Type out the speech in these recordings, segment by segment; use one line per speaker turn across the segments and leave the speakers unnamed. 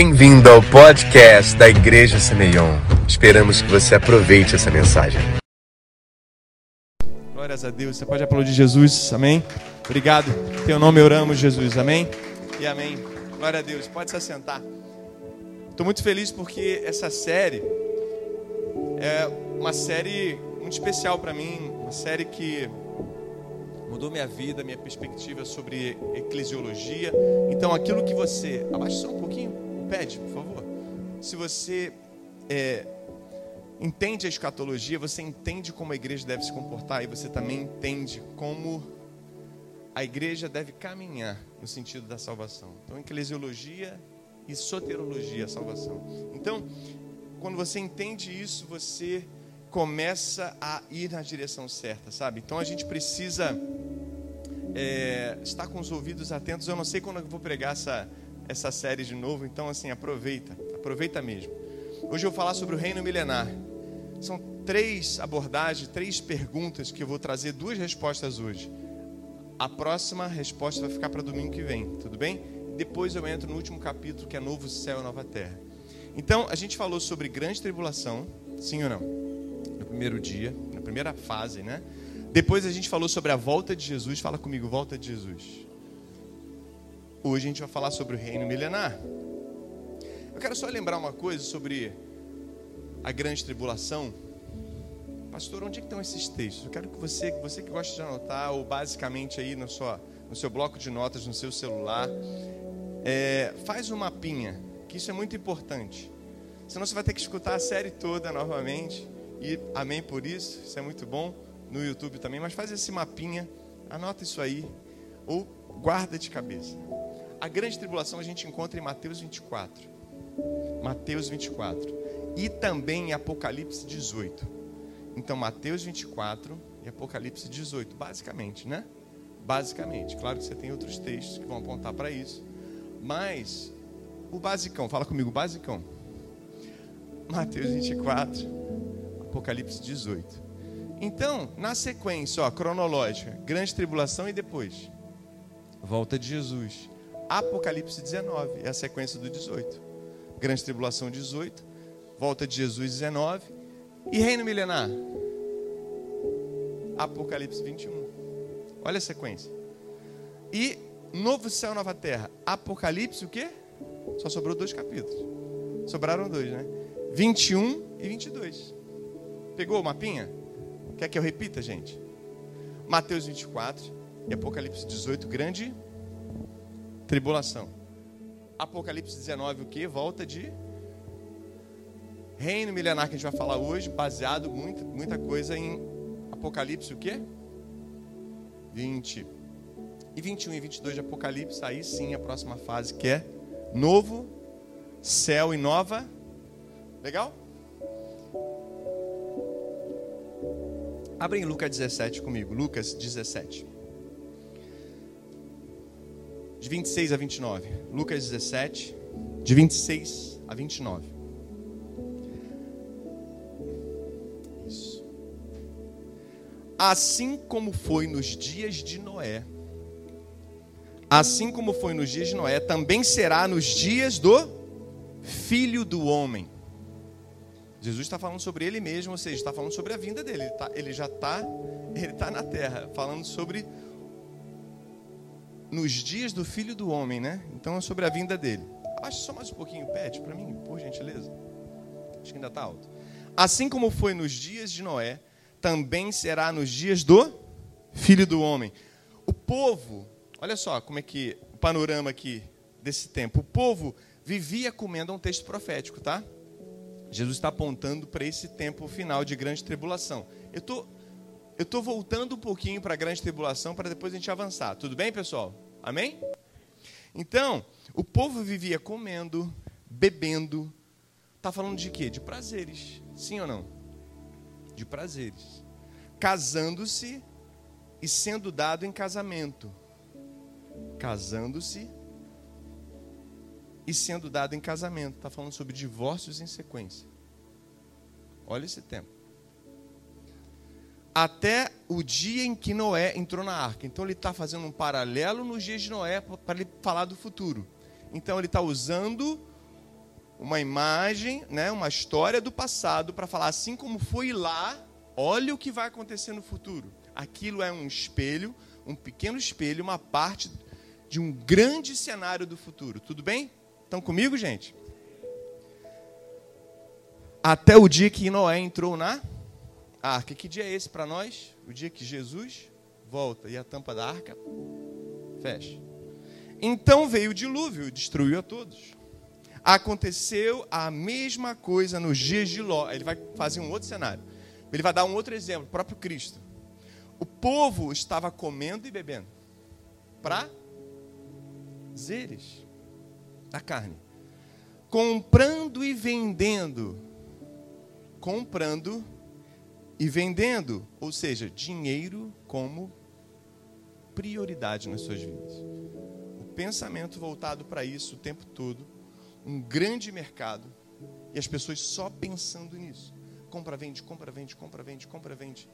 Bem-vindo ao podcast da Igreja Semeion. Esperamos que você aproveite essa mensagem.
Glórias a Deus. Você pode aplaudir Jesus, amém? Obrigado. Teu nome oramos, Jesus, amém? E amém. Glória a Deus. Pode se assentar. Estou muito feliz porque essa série é uma série muito especial para mim, uma série que mudou minha vida, minha perspectiva sobre eclesiologia. Então, aquilo que você. Abaixa só um pouquinho, pede, por favor. Se você é, entende a escatologia, você entende como a igreja deve se comportar e você também entende como a igreja deve caminhar no sentido da salvação. Então, eclesiologia e soterologia, a salvação. Então, quando você entende isso, você começa a ir na direção certa, sabe? Então a gente precisa é, estar com os ouvidos atentos. Eu não sei quando eu vou pregar essa, essa série de novo, então assim, aproveita, aproveita mesmo. Hoje eu vou falar sobre o reino milenar. São três abordagens, três perguntas que eu vou trazer duas respostas hoje. A próxima resposta vai ficar para domingo que vem, tudo bem? Depois eu entro no último capítulo que é Novo Céu e Nova Terra. Então, a gente falou sobre grande tribulação, sim ou não? No primeiro dia, na primeira fase, né? Depois a gente falou sobre a volta de Jesus. Fala comigo, volta de Jesus. Hoje a gente vai falar sobre o reino milenar. Eu quero só lembrar uma coisa sobre a grande tribulação. Pastor, onde é que estão esses textos? Eu quero que você, você que gosta de anotar, ou basicamente aí no, sua, no seu bloco de notas, no seu celular, é, faz um mapinha, que isso é muito importante. Senão você vai ter que escutar a série toda novamente. E amém por isso, isso é muito bom. No YouTube também, mas faz esse mapinha, anota isso aí, ou guarda de cabeça. A grande tribulação a gente encontra em Mateus 24. Mateus 24. E também em Apocalipse 18. Então, Mateus 24 e Apocalipse 18, basicamente, né? Basicamente. Claro que você tem outros textos que vão apontar para isso. Mas, o basicão, fala comigo, basicão. Mateus 24, Apocalipse 18. Então, na sequência, ó, cronológica, grande tribulação e depois, volta de Jesus. Apocalipse 19, é a sequência do 18. Grande tribulação 18, volta de Jesus 19 e reino milenar. Apocalipse 21. Olha a sequência. E novo céu, nova terra. Apocalipse o quê? Só sobrou dois capítulos. Sobraram dois, né? 21 e 22. Pegou o mapinha? Quer que eu repita, gente? Mateus 24 e Apocalipse 18, grande tribulação. Apocalipse 19, o que? Volta de reino milenar que a gente vai falar hoje, baseado muita, muita coisa em Apocalipse, o que? 20. E 21 e 22 de Apocalipse, aí sim a próxima fase que é novo céu e nova. Legal? Abrem Lucas 17 comigo. Lucas 17. De 26 a 29. Lucas 17, de 26 a 29. Isso. Assim como foi nos dias de Noé, assim como foi nos dias de Noé, também será nos dias do Filho do Homem. Jesus está falando sobre ele mesmo, ou seja, está falando sobre a vinda dele. Ele, tá, ele já está, ele está na terra, falando sobre nos dias do Filho do Homem, né? Então é sobre a vinda dele. Abaixa só mais um pouquinho, pede para mim, por gentileza. Acho que ainda está alto. Assim como foi nos dias de Noé, também será nos dias do Filho do Homem. O povo, olha só como é que o panorama aqui desse tempo. O povo vivia comendo um texto profético, tá? Jesus está apontando para esse tempo final de grande tribulação. Eu tô, eu tô voltando um pouquinho para a grande tribulação para depois a gente avançar. Tudo bem, pessoal? Amém? Então, o povo vivia comendo, bebendo. Está falando de quê? De prazeres. Sim ou não? De prazeres. Casando-se e sendo dado em casamento. Casando-se e sendo dado em casamento. Está falando sobre divórcios em sequência. Olha esse tempo. Até o dia em que Noé entrou na arca. Então ele está fazendo um paralelo nos dias de Noé para ele falar do futuro. Então ele está usando uma imagem, né, uma história do passado para falar assim como foi lá, olha o que vai acontecer no futuro. Aquilo é um espelho, um pequeno espelho, uma parte de um grande cenário do futuro. Tudo bem? Estão comigo, gente? Até o dia que Noé entrou na arca. Que dia é esse para nós? O dia que Jesus volta e a tampa da arca fecha. Então veio o dilúvio, destruiu a todos. Aconteceu a mesma coisa nos dias de Ló. Ele vai fazer um outro cenário. Ele vai dar um outro exemplo, o próprio Cristo. O povo estava comendo e bebendo. Prazeres da carne. Comprando e vendendo. Comprando e vendendo. Ou seja, dinheiro como prioridade nas suas vidas. O pensamento voltado para isso o tempo todo um grande mercado e as pessoas só pensando nisso. Compra, vende, compra, vende, compra, vende, compra, vende.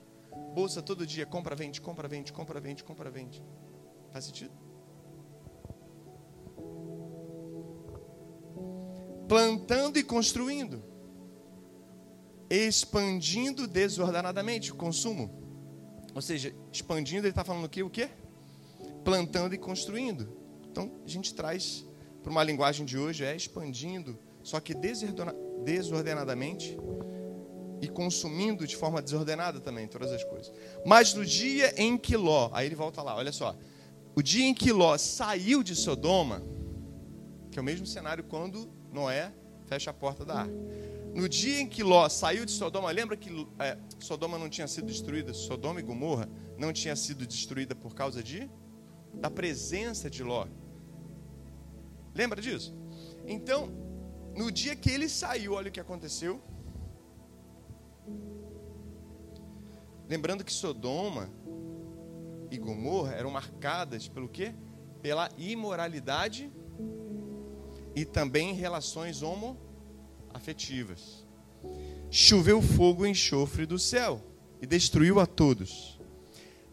Bolsa todo dia, compra, vende, compra, vende, compra, vende, compra, vende. Faz sentido? Plantando e construindo. Expandindo desordenadamente o consumo. Ou seja, expandindo, ele está falando o quê? O quê? Plantando e construindo. Então, a gente traz para uma linguagem de hoje, é expandindo, só que desordenadamente e consumindo de forma desordenada também todas as coisas. Mas no dia em que Ló, aí ele volta lá, olha só, o dia em que Ló saiu de Sodoma, que é o mesmo cenário quando Noé fecha a porta da arca. No dia em que Ló saiu de Sodoma, lembra que é, Sodoma não tinha sido destruída, Sodoma e Gomorra não tinha sido destruída por causa de da presença de Ló. Lembra disso? Então, no dia que ele saiu, olha o que aconteceu. Lembrando que Sodoma e Gomorra eram marcadas pelo quê? Pela imoralidade e também relações homoafetivas. Choveu fogo e enxofre do céu e destruiu a todos.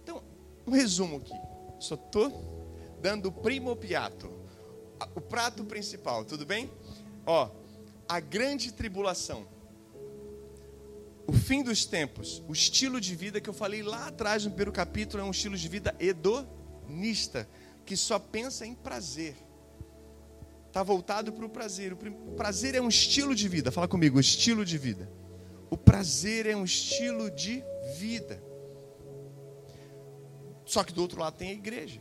Então, um resumo aqui. Só estou dando o primo piato o prato principal, tudo bem? Ó, a grande tribulação, o fim dos tempos, o estilo de vida que eu falei lá atrás no primeiro capítulo é um estilo de vida hedonista, que só pensa em prazer. Está voltado para o prazer. O prazer é um estilo de vida. Fala comigo, estilo de vida. O prazer é um estilo de vida. Só que do outro lado tem a igreja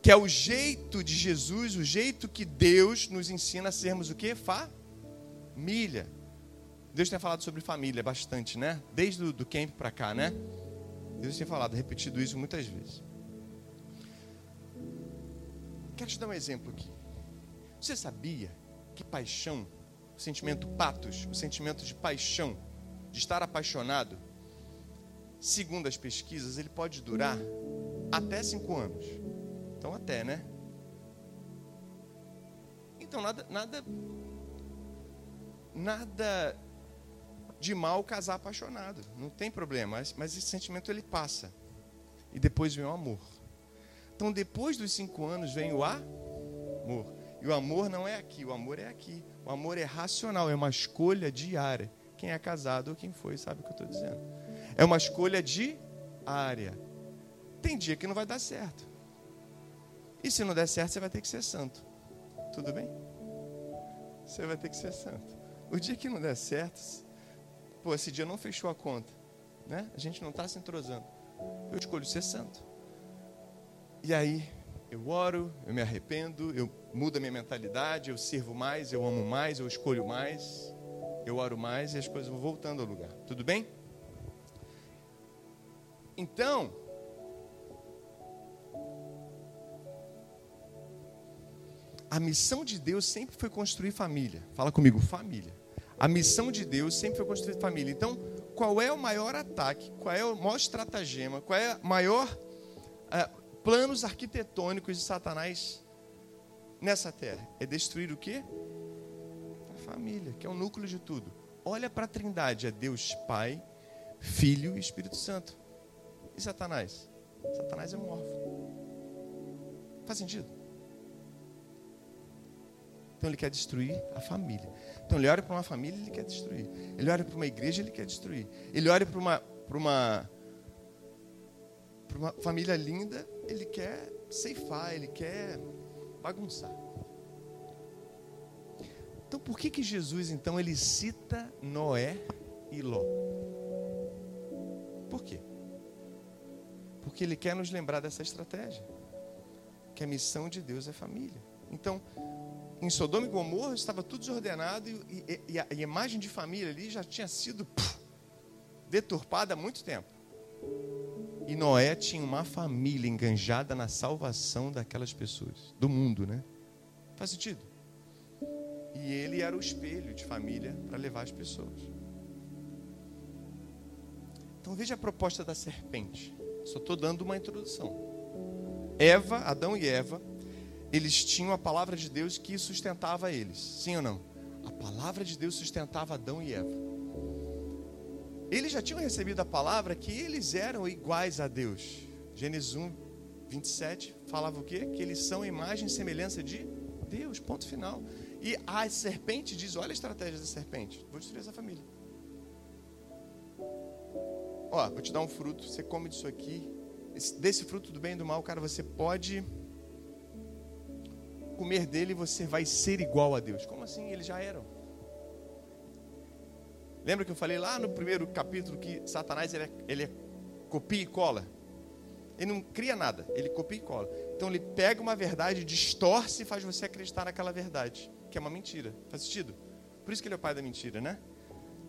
que é o jeito de Jesus, o jeito que Deus nos ensina a sermos o que? Família. Deus tem falado sobre família bastante, né? Desde o do camp para cá, né? Deus tem falado, repetido isso muitas vezes. Quero te dar um exemplo aqui. Você sabia que paixão, o sentimento patos, o sentimento de paixão, de estar apaixonado, segundo as pesquisas, ele pode durar até cinco anos. Então até, né? Então nada, nada, nada de mal casar apaixonado. Não tem problema. Mas, mas esse sentimento ele passa. E depois vem o amor. Então depois dos cinco anos vem o amor. E o amor não é aqui, o amor é aqui. O amor é racional, é uma escolha diária. Quem é casado ou quem foi sabe o que eu estou dizendo. É uma escolha diária. Tem dia que não vai dar certo. E se não der certo, você vai ter que ser santo. Tudo bem? Você vai ter que ser santo. O dia que não der certo, pô, esse dia não fechou a conta, né? A gente não está se entrosando. Eu escolho ser santo. E aí, eu oro, eu me arrependo, eu mudo a minha mentalidade, eu sirvo mais, eu amo mais, eu escolho mais, eu oro mais e as coisas vão voltando ao lugar. Tudo bem? Então, a missão de Deus sempre foi construir família. Fala comigo, família. A missão de Deus sempre foi construir família. Então, qual é o maior ataque? Qual é o maior estratagema? Qual é o maior uh, planos arquitetônicos de Satanás nessa terra? É destruir o quê? A família, que é o núcleo de tudo. Olha para a Trindade, é Deus Pai, Filho e Espírito Santo. E Satanás? Satanás é um órfão. Faz sentido? Então ele quer destruir a família. Então ele olha para uma família, ele quer destruir. Ele olha para uma igreja, ele quer destruir. Ele olha para uma, para uma, para uma família linda, ele quer ceifar, ele quer bagunçar. Então por que que Jesus então ele cita Noé e Ló? Por quê? Porque ele quer nos lembrar dessa estratégia. Que a missão de Deus é família. Então, em Sodoma e Gomorra estava tudo desordenado e, e, e, a, imagem de família ali já tinha sido puf, deturpada há muito tempo. E Noé tinha uma família enganjada na salvação daquelas pessoas, do mundo, né? Faz sentido? E ele era o espelho de família para levar as pessoas. Então veja a proposta da serpente. Só estou dando uma introdução. Eva, Adão e Eva, eles tinham a palavra de Deus que sustentava eles. Sim ou não? A palavra de Deus sustentava Adão e Eva. Eles já tinham recebido a palavra que eles eram iguais a Deus. Gênesis 1, 27 falava o quê? Que eles são imagem e semelhança de Deus. Ponto final. E a serpente diz: olha a estratégia da serpente. Vou destruir essa família. Ó, vou te dar um fruto, você come disso aqui. Desse fruto do bem e do mal, cara, você pode comer dele e você vai ser igual a Deus. Como assim? Eles já eram. Lembra que eu falei lá no primeiro capítulo que Satanás ele é, ele é copia e cola? Ele não cria nada, ele copia e cola. Então ele pega uma verdade, distorce e faz você acreditar naquela verdade, que é uma mentira. Faz sentido? Por isso que ele é o pai da mentira, né?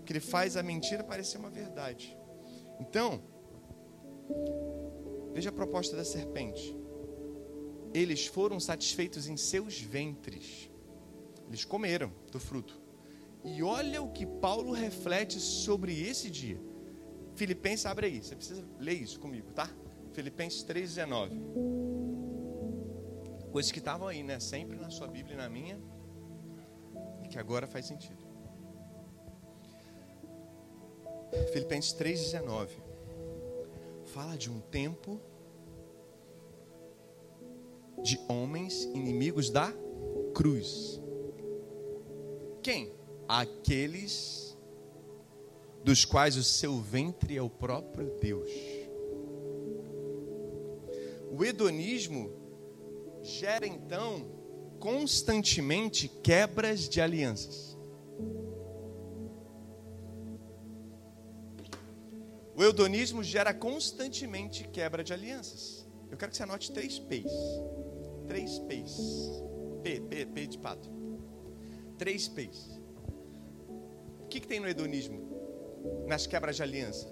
Que ele faz a mentira parecer uma verdade. Então, veja a proposta da serpente. Eles foram satisfeitos em seus ventres. Eles comeram do fruto. E olha o que Paulo reflete sobre esse dia. Filipenses, abre aí, você precisa ler isso comigo, tá? Filipenses 3,19. Coisas que estavam aí, né? Sempre na sua Bíblia e na minha, e que agora faz sentido. Filipenses 3,19 fala de um tempo de homens inimigos da cruz. Quem? Aqueles dos quais o seu ventre é o próprio Deus. O hedonismo gera então constantemente quebras de alianças. O eudonismo gera constantemente quebra de alianças. Eu quero que você anote três P's. Três P's. P, P, P de pato. Três P's. Que, que tem no hedonismo? Nas quebras de aliança?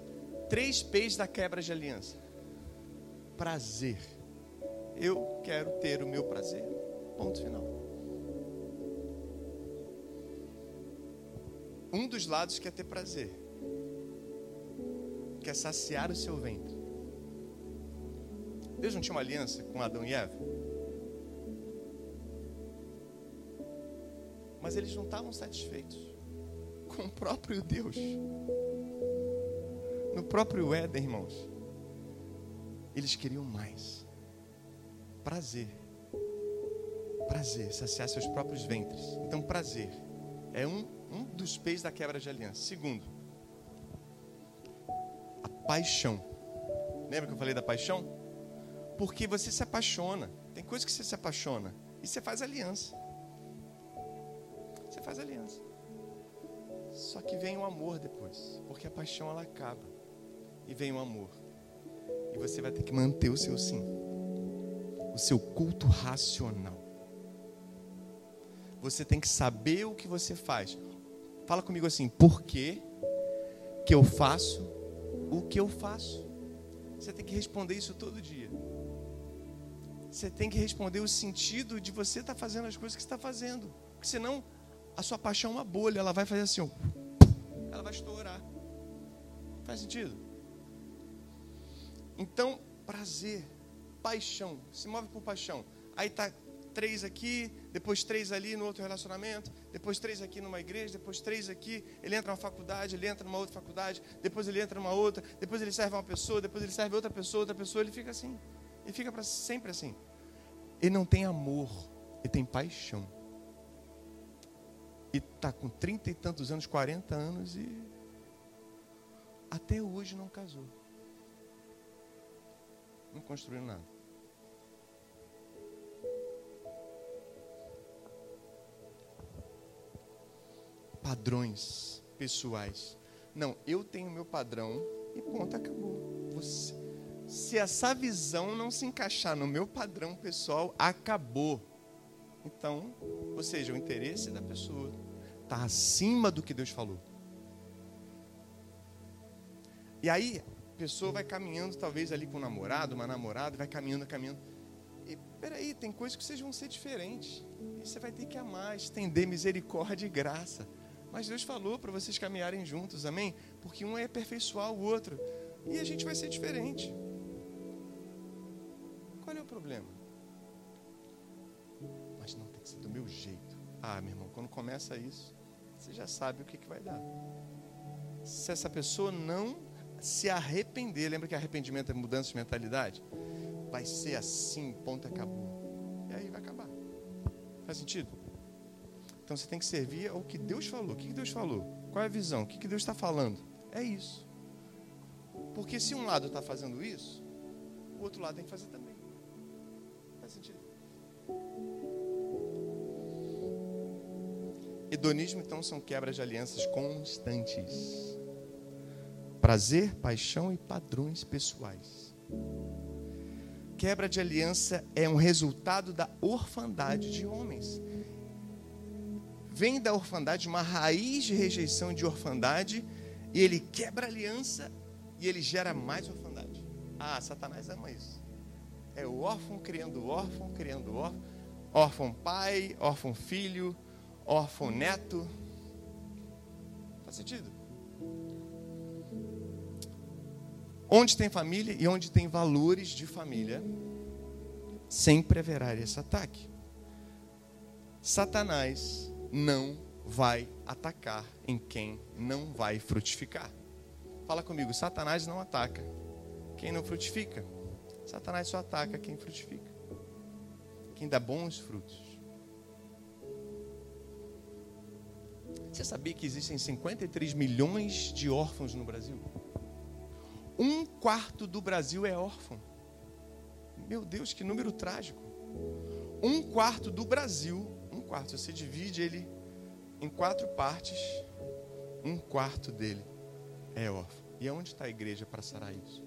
Três P's da quebra de aliança. Prazer. Eu quero ter o meu prazer. Ponto final. Um dos lados quer ter prazer quer saciar o seu ventre. Deus não tinha uma aliança com Adão e Eva? Mas eles não estavam satisfeitos com o próprio Deus. No próprio Éden, irmãos. Eles queriam mais. Prazer. Prazer, saciar seus próprios ventres. Então, prazer é um, um dos peixes da quebra de aliança. Segundo, paixão. Lembra que eu falei da paixão? Porque você se apaixona. Tem coisas que você se apaixona e você faz aliança. Você faz aliança. Só que vem o amor depois, porque a paixão ela acaba e vem o amor. E você vai ter que manter o seu sim. O seu culto racional. Você tem que saber o que você faz. Fala comigo assim, por que que eu faço o que eu faço. Você tem que responder isso todo dia. Você tem que responder o sentido de você estar tá fazendo as coisas que está fazendo. Porque senão a sua paixão é uma bolha, ela vai fazer assim, ó, ela vai estourar. Faz sentido? Então, prazer, paixão, se move por paixão. Aí está três aqui, depois três ali no outro relacionamento, depois três aqui numa igreja, depois três aqui, ele entra numa faculdade, ele entra numa outra faculdade, depois ele entra numa outra, depois ele serve uma pessoa, depois ele serve outra pessoa, outra pessoa, ele fica assim. Ele fica para sempre assim. Ele não tem amor, ele tem paixão. E está com trinta e tantos anos, 40 anos e até hoje não casou. Não construiu nada. Padrões pessoais. Não, eu tenho meu padrão e ponto, acabou. Você, se essa visão não se encaixar no meu padrão pessoal, acabou. Então, ou seja, o interesse da pessoa está acima do que Deus falou. E aí, a pessoa vai caminhando, talvez ali com um namorado, uma namorada, vai caminhando, caminhando. E peraí, tem coisas que vocês vão ser diferentes. E você vai ter que amar, estender misericórdia e graça. Mas Deus falou para vocês caminharem juntos, amém? Porque um é aperfeiçoar o outro. E a gente vai ser diferente. Qual é o problema? Ah, meu irmão, quando começa isso, você já sabe o que, que vai dar. Se essa pessoa não se arrepender, lembra que arrependimento é mudança de mentalidade? Vai ser assim, ponto acabou. E aí vai acabar. Faz sentido? Então você tem que servir ao que Deus falou. O que Deus falou? Qual é a visão? O que Deus está falando? É isso. Porque se um lado está fazendo isso, o outro lado tem que fazer também. Faz sentido? Hedonismo, então, são quebras de alianças constantes. Prazer, paixão e padrões pessoais. Quebra de aliança é um resultado da orfandade de homens. Vem da orfandade uma raiz de rejeição de orfandade e ele quebra aliança e ele gera mais orfandade. Ah, Satanás ama isso. É o órfão criando órfão, criando órfão, órfão pai, órfão filho, órfão neto. Faz sentido? Onde tem família e onde tem valores de família, sempre haverá esse ataque. Satanás não vai atacar em quem não vai frutificar. Fala comigo, Satanás não ataca quem não frutifica. Satanás só ataca quem frutifica. Quem dá bons frutos. Você sabia que existem 53 milhões de órfãos no Brasil? Um quarto do Brasil é órfão. Meu Deus, que número trágico. Um quarto do Brasil, um quarto, você divide ele em quatro partes, um quarto dele é órfão. E aonde está a igreja para sarar isso?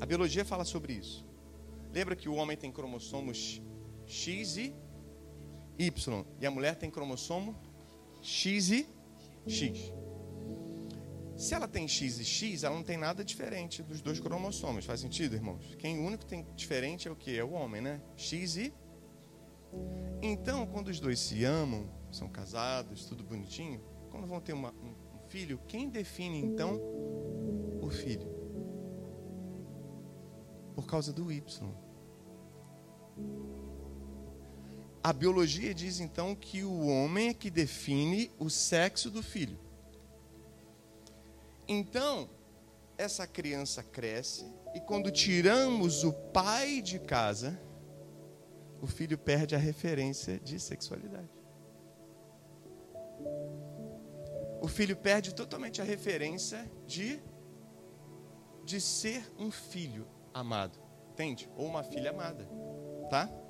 A biologia fala sobre isso. Lembra que o homem tem cromossomos X e Y, e a mulher tem cromossomo X e X. Se ela tem X e X, ela não tem nada diferente dos dois cromossomos. Faz sentido, irmãos? Quem o único tem diferente é o que? É o homem, né? X e. Então, quando os dois se amam, são casados, tudo bonitinho, quando vão ter uma, um, um filho, quem define então o filho? Por causa do Y. A biologia diz então que o homem é que define o sexo do filho. Então, essa criança cresce e quando tiramos o pai de casa, o filho perde a referência de sexualidade. O filho perde totalmente a referência de de ser um filho amado, entende? Ou uma filha amada, tá?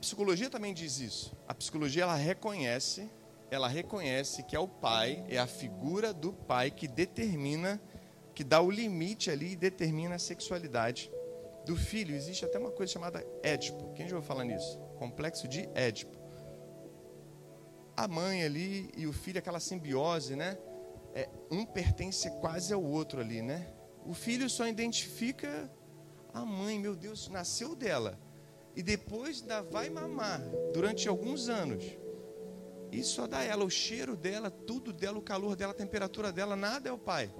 Psicologia também diz isso. A psicologia ela reconhece ela reconhece que é o pai, é a figura do pai que determina, que dá o limite ali e determina a sexualidade do filho. Existe até uma coisa chamada Édipo. Quem já ouviu falar nisso? Complexo de Édipo. A mãe ali e o filho, aquela simbiose, né? É, um pertence quase ao outro ali, né? O filho só identifica a mãe, meu Deus, nasceu dela. E depois ainda vai mamar durante alguns anos. Isso só dá ela, o cheiro dela, tudo dela, o calor dela, a temperatura dela, nada é o pai.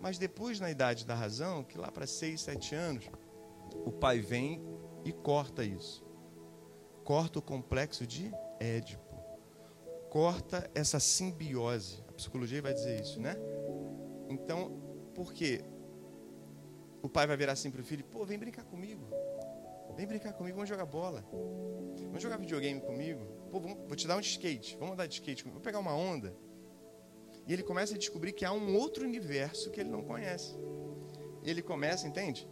Mas depois, na idade da razão, que lá para seis, sete anos, o pai vem e corta isso. Corta o complexo de Édipo. Corta essa simbiose. A psicologia vai dizer isso, né? Então, por quê? O pai vai virar assim para o filho: pô, vem brincar comigo. Vem brincar comigo, vamos jogar bola. Vamos jogar videogame comigo? Pô, vamos, vou te dar um skate. Vamos andar de skate comigo. Vou pegar uma onda. E ele começa a descobrir que há um outro universo que ele não conhece. E ele começa, entende?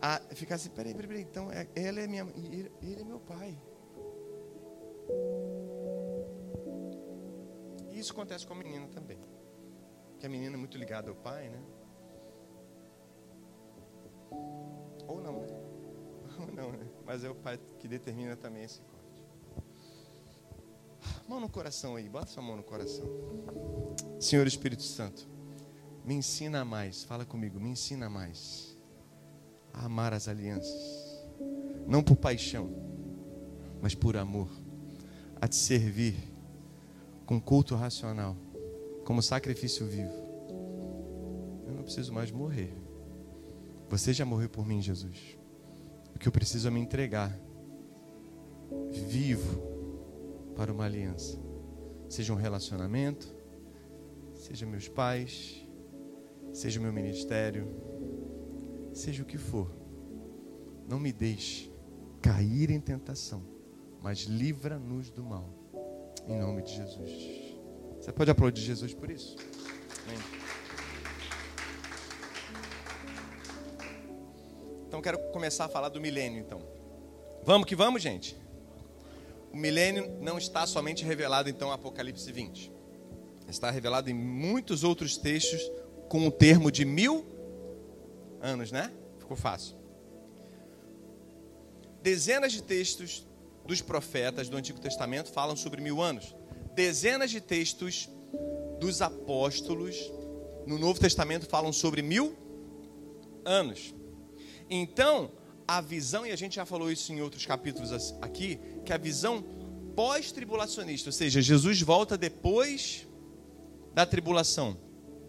A ficar assim, peraí, peraí, peraí. Então, é, ela é minha mãe. Ele, ele é meu pai. E isso acontece com a menina também. Que a menina é muito ligada ao pai, né? Ou não, né? Não, né? Mas é o pai que determina também esse corte. Mão no coração aí, bota sua mão no coração. Senhor Espírito Santo, me ensina mais, fala comigo, me ensina mais a amar as alianças. Não por paixão, mas por amor. A te servir com culto racional, como sacrifício vivo. Eu não preciso mais morrer. Você já morreu por mim, Jesus. O que eu preciso é me entregar vivo para uma aliança. Seja um relacionamento, seja meus pais, seja meu ministério, seja o que for. Não me deixe cair em tentação, mas livra-nos do mal. Em nome de Jesus. Você pode aplaudir Jesus por isso? Amém. Então quero começar a falar do milênio, então. Vamos que vamos, gente. O milênio não está somente revelado então em Apocalipse 20. Está revelado em muitos outros textos com o termo de mil anos, né? Ficou fácil. Dezenas de textos dos profetas do Antigo Testamento falam sobre mil anos. Dezenas de textos dos apóstolos no Novo Testamento falam sobre mil anos. Então, a visão, e a gente já falou isso em outros capítulos aqui, que a visão pós-tribulacionista, ou seja, Jesus volta depois da tribulação.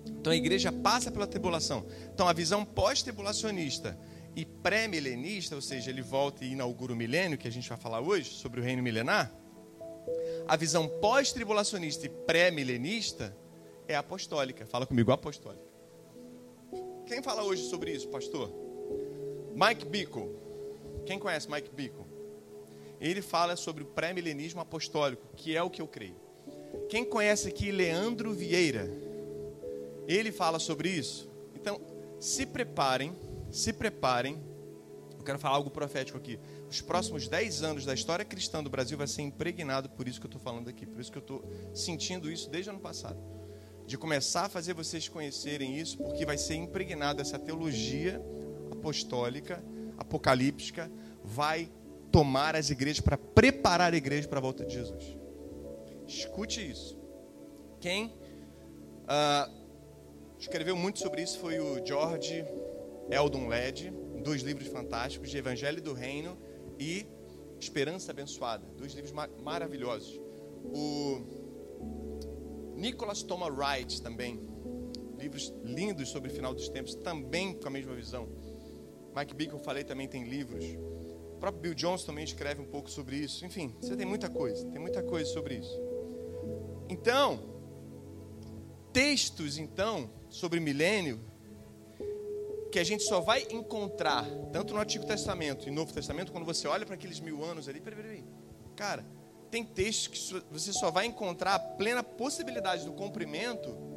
Então a igreja passa pela tribulação. Então a visão pós-tribulacionista e pré-milenista, ou seja, ele volta e inaugura o milênio, que a gente vai falar hoje, sobre o reino milenar. A visão pós-tribulacionista e pré-milenista é apostólica. Fala comigo, apostólica. Quem fala hoje sobre isso, pastor? Mike Bickle. Quem conhece Mike Bickle? Ele fala sobre o pré-milenismo apostólico, que é o que eu creio. Quem conhece aqui Leandro Vieira? Ele fala sobre isso. Então, se preparem, se preparem. Eu quero falar algo profético aqui. Os próximos 10 anos da história cristã do Brasil vai ser impregnado por isso que eu estou falando aqui. Por isso que eu estou sentindo isso desde o ano passado. De começar a fazer vocês conhecerem isso, porque vai ser impregnado essa teologia apostólica, apocalíptica, vai tomar as igrejas para preparar a igreja para a volta de Jesus. Escute isso. Quem uh, escreveu muito sobre isso foi o George Eldon Led, dois livros fantásticos de Evangelho do Reino e Esperança Abençoada, dois livros mar maravilhosos. O Nicholas Thomas Wright também, livros lindos sobre o final dos tempos, também com a mesma visão. Mike Bickle, eu falei, também tem livros. O próprio Bill Jones também escreve um pouco sobre isso. Enfim, você tem muita coisa, tem muita coisa sobre isso. Então, textos então sobre milênio que a gente só vai encontrar tanto no Antigo Testamento e no Novo Testamento quando você olha para aqueles mil anos ali, peraí, peraí, cara, tem textos que você só vai encontrar a plena possibilidade do cumprimento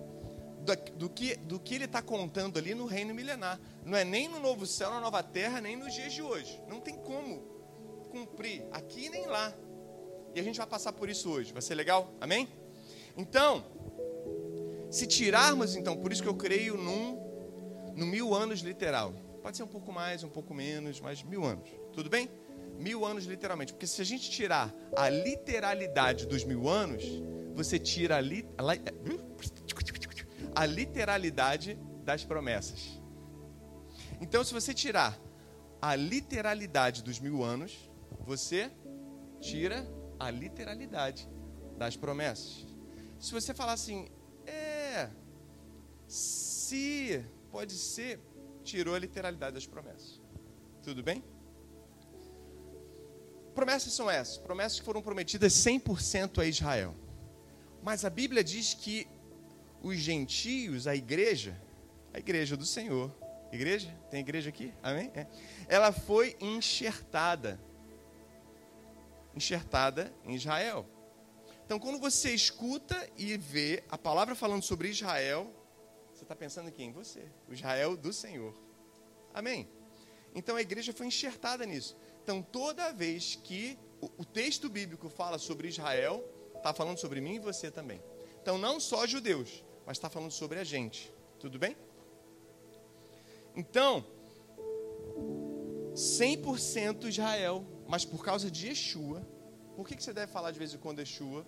do que, do que ele está contando ali no reino milenar. Não é nem no novo céu, na nova terra, nem nos dias de hoje. Não tem como cumprir aqui nem lá. E a gente vai passar por isso hoje. Vai ser legal? Amém? Então, se tirarmos, então, por isso que eu creio num, num mil anos literal. Pode ser um pouco mais, um pouco menos, mas mil anos. Tudo bem? Mil anos literalmente. Porque se a gente tirar a literalidade dos mil anos, você tira a, li, a, a literalidade das promessas. Então, se você tirar a literalidade dos mil anos, você tira a literalidade das promessas. Se você falar assim, é, se, pode ser, tirou a literalidade das promessas. Tudo bem? Promessas são essas, promessas que foram prometidas 100% a Israel. Mas a Bíblia diz que os gentios, a igreja, a igreja do Senhor, igreja? Tem igreja aqui? Amém? É. Ela foi enxertada enxertada em Israel. Então, quando você escuta e vê a palavra falando sobre Israel, você está pensando em quem? Você, o Israel do Senhor. Amém? Então a igreja foi enxertada nisso. Então, toda vez que o, o texto bíblico fala sobre Israel, está falando sobre mim e você também. Então, não só judeus, mas está falando sobre a gente. Tudo bem? Então, 100% Israel, mas por causa de Yeshua. Por que, que você deve falar de vez em quando Yeshua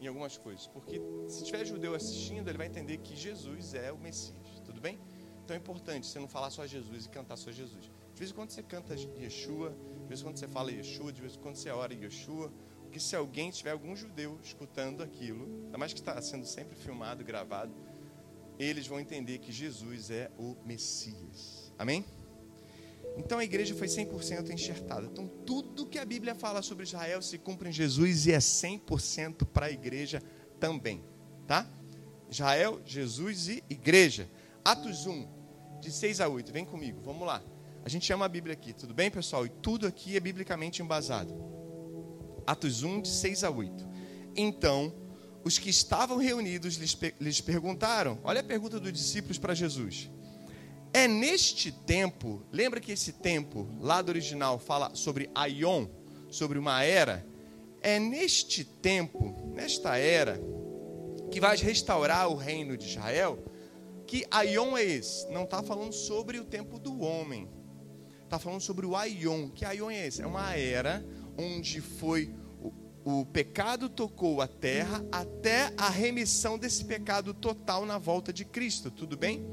em algumas coisas? Porque se tiver judeu assistindo, ele vai entender que Jesus é o Messias. Tudo bem? Então é importante você não falar só Jesus e cantar só Jesus. De vez em quando você canta Yeshua, de vez em quando você fala Yeshua, de vez em quando você ora Yeshua. Porque se alguém tiver algum judeu escutando aquilo, ainda mais que está sendo sempre filmado, gravado, eles vão entender que Jesus é o Messias. Amém? Então a igreja foi 100% enxertada. Então tudo que a Bíblia fala sobre Israel se cumpre em Jesus e é 100% para a igreja também, tá? Israel, Jesus e igreja. Atos 1, de 6 a 8. Vem comigo, vamos lá. A gente chama a Bíblia aqui, tudo bem, pessoal? E tudo aqui é biblicamente embasado. Atos 1, de 6 a 8. Então, os que estavam reunidos lhes, lhes perguntaram: olha a pergunta dos discípulos para Jesus. É neste tempo, lembra que esse tempo, lá do original, fala sobre Aion, sobre uma era? É neste tempo, nesta era, que vai restaurar o reino de Israel, que Aion é esse? Não está falando sobre o tempo do homem, está falando sobre o Aion. Que Aion é esse? É uma era onde foi o pecado tocou a terra até a remissão desse pecado total na volta de Cristo, tudo bem?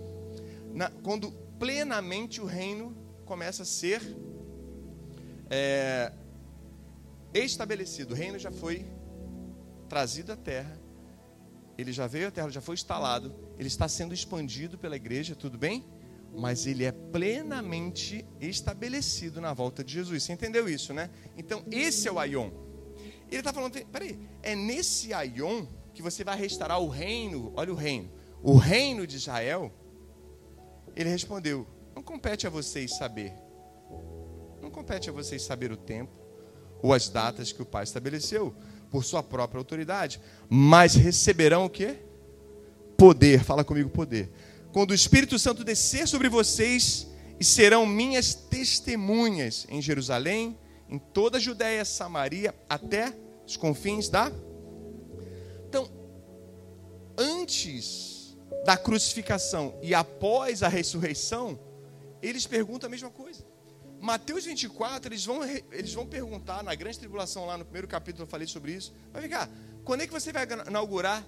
Na, quando plenamente o reino começa a ser é, estabelecido, o reino já foi trazido à terra, ele já veio à terra, já foi instalado, ele está sendo expandido pela igreja, tudo bem? Mas ele é plenamente estabelecido na volta de Jesus. Você entendeu isso, né? Então, esse é o Aion. Ele está falando, peraí, é nesse Aion que você vai restaurar o reino, olha o reino, o reino de Israel. Ele respondeu: Não compete a vocês saber, não compete a vocês saber o tempo ou as datas que o Pai estabeleceu por sua própria autoridade, mas receberão o que? Poder, fala comigo, poder. Quando o Espírito Santo descer sobre vocês, e serão minhas testemunhas em Jerusalém, em toda a Judéia, Samaria, até os confins da. Então, antes da crucificação e após a ressurreição, eles perguntam a mesma coisa. Mateus 24, eles vão, eles vão perguntar, na grande tribulação, lá no primeiro capítulo eu falei sobre isso. Vai ficar, quando é que você vai inaugurar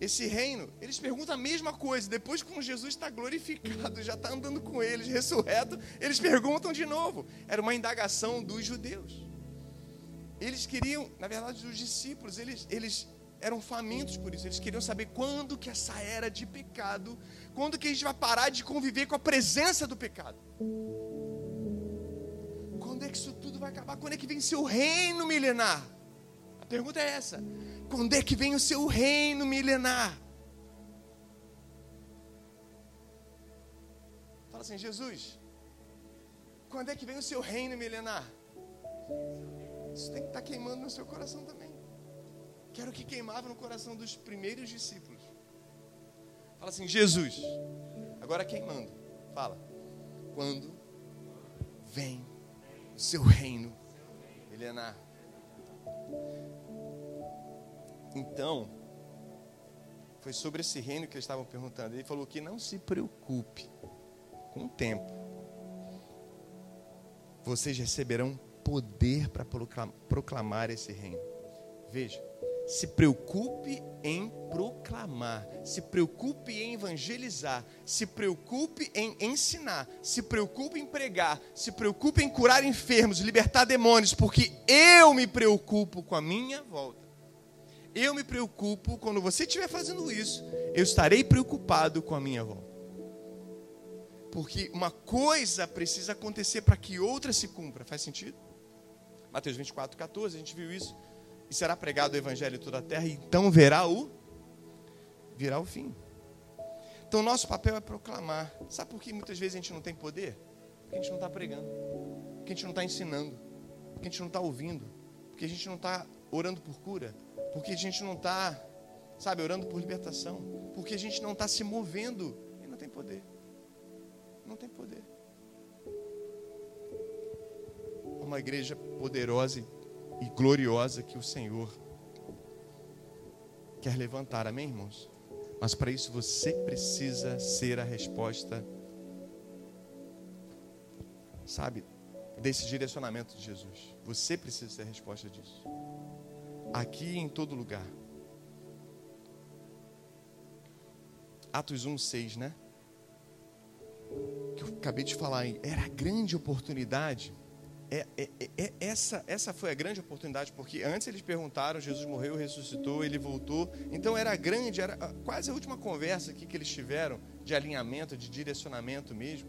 esse reino? Eles perguntam a mesma coisa. Depois, quando Jesus está glorificado, já está andando com eles, ressurreto, eles perguntam de novo. Era uma indagação dos judeus. Eles queriam, na verdade, os discípulos, eles, eles eram famintos por isso. Eles queriam saber quando que essa era de pecado, quando que a gente vai parar de conviver com a presença do pecado. Quando é que isso tudo vai acabar? Quando é que vem seu reino milenar? A pergunta é essa. Quando é que vem o seu reino milenar? Fala assim, Jesus, quando é que vem o seu reino milenar? Isso tem que estar queimando no seu coração também. Quero que queimava no coração dos primeiros discípulos. Fala assim, Jesus, agora queimando. Fala, quando vem o seu reino milenar? Então, foi sobre esse reino que eles estavam perguntando. Ele falou que não se preocupe com o tempo. Vocês receberão poder para proclamar esse reino. Veja, se preocupe em proclamar, se preocupe em evangelizar, se preocupe em ensinar, se preocupe em pregar, se preocupe em curar enfermos, libertar demônios, porque eu me preocupo com a minha volta. Eu me preocupo, quando você estiver fazendo isso, eu estarei preocupado com a minha volta. Porque uma coisa precisa acontecer para que outra se cumpra. Faz sentido? Mateus 24, 14, a gente viu isso. E será pregado o evangelho em toda a terra, e então verá o virá o fim. Então nosso papel é proclamar. Sabe por que muitas vezes a gente não tem poder? Porque a gente não está pregando, porque a gente não está ensinando, porque a gente não está ouvindo, Porque a gente não está orando por cura. Porque a gente não está, sabe, orando por libertação. Porque a gente não está se movendo e não tem poder. Não tem poder. Uma igreja poderosa e gloriosa que o Senhor quer levantar, amém, irmãos? Mas para isso você precisa ser a resposta, sabe, desse direcionamento de Jesus. Você precisa ser a resposta disso. Aqui e em todo lugar. Atos 1, 6, né? Que eu acabei de falar aí. Era a grande oportunidade é, é, é, é, essa, essa foi a grande oportunidade, porque antes eles perguntaram, Jesus morreu, ressuscitou, ele voltou. Então era grande, era quase a última conversa aqui que eles tiveram de alinhamento, de direcionamento mesmo.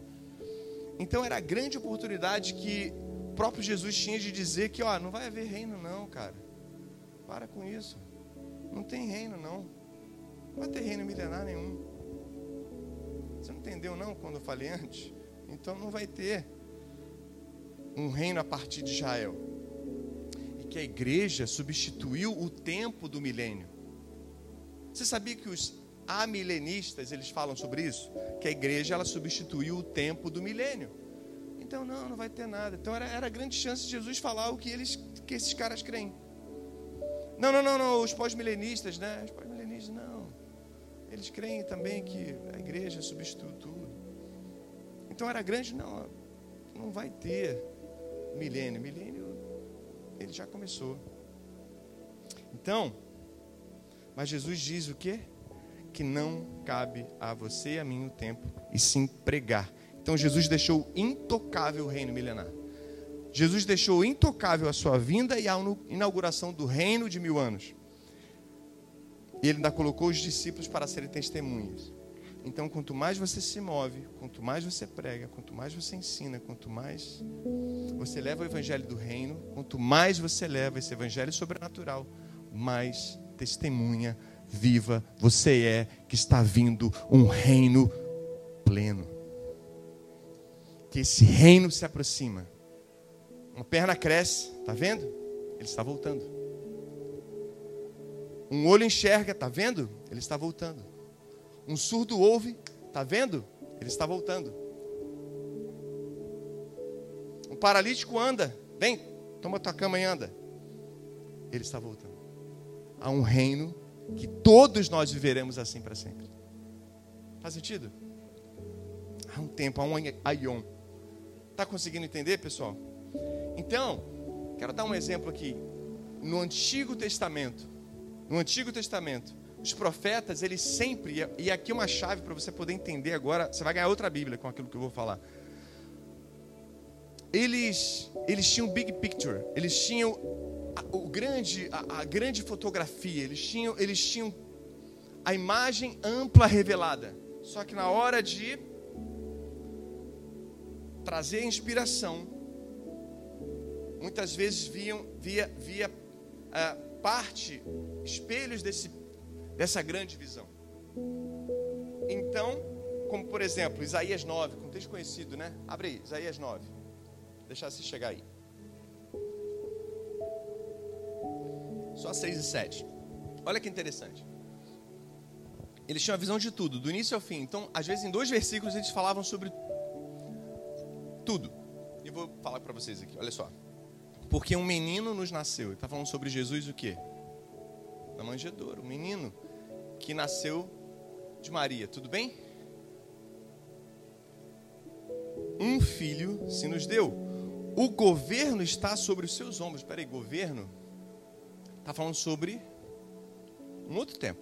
Então era a grande oportunidade que o próprio Jesus tinha de dizer que, ó, não vai haver reino não, cara. Para com isso. Não tem reino não. Não vai ter reino milenar nenhum. Você não entendeu não quando eu falei antes? Então não vai ter um reino a partir de Israel. E que a igreja substituiu o tempo do milênio. Você sabia que os amilenistas, eles falam sobre isso? Que a igreja ela substituiu o tempo do milênio. Então não, não vai ter nada. Então era, era grande chance de Jesus falar o que eles que esses caras creem. Não, não, não, não, os pós-milenistas, né? Os pós-milenistas não. Eles creem também que a igreja substitui tudo. Então era grande, não, não vai ter milênio. Milênio, ele já começou. Então, mas Jesus diz o quê? Que não cabe a você e a mim o tempo, e sim pregar. Então Jesus deixou intocável o reino milenar. Jesus deixou intocável a sua vinda e a inauguração do reino de mil anos. E ele ainda colocou os discípulos para serem testemunhas. Então, quanto mais você se move, quanto mais você prega, quanto mais você ensina, quanto mais você leva o evangelho do reino, quanto mais você leva esse evangelho sobrenatural, mais testemunha viva você é que está vindo um reino pleno. Que esse reino se aproxima. Uma perna cresce, está vendo? Ele está voltando. Um olho enxerga, está vendo? Ele está voltando. Um surdo ouve, está vendo? Ele está voltando. Um paralítico anda, vem, toma tua cama e anda. Ele está voltando. Há um reino que todos nós viveremos assim para sempre. Faz sentido? Há um tempo, há um aion. Está conseguindo entender, pessoal? Então, quero dar um exemplo aqui. No Antigo Testamento, no Antigo Testamento, os profetas, eles sempre, e aqui uma chave para você poder entender agora, você vai ganhar outra Bíblia com aquilo que eu vou falar. Eles, eles tinham big picture, eles tinham a, o grande, a, a grande fotografia, eles tinham, eles tinham a imagem ampla revelada. Só que na hora de trazer a inspiração, muitas vezes viam, via, via uh, parte, espelhos desse dessa grande visão. Então, como por exemplo, Isaías 9, com texto conhecido, né? Abre aí, Isaías 9. Deixar se chegar aí. Só 6 e 7. Olha que interessante. Eles tinham a visão de tudo, do início ao fim. Então, às vezes, em dois versículos, eles falavam sobre tudo. E vou falar para vocês aqui, olha só. Porque um menino nos nasceu. Está falando sobre Jesus o quê? Na manjedoura, um menino que nasceu de Maria, tudo bem? Um filho se nos deu. O governo está sobre os seus ombros. Espera aí, governo? Está falando sobre um outro tempo.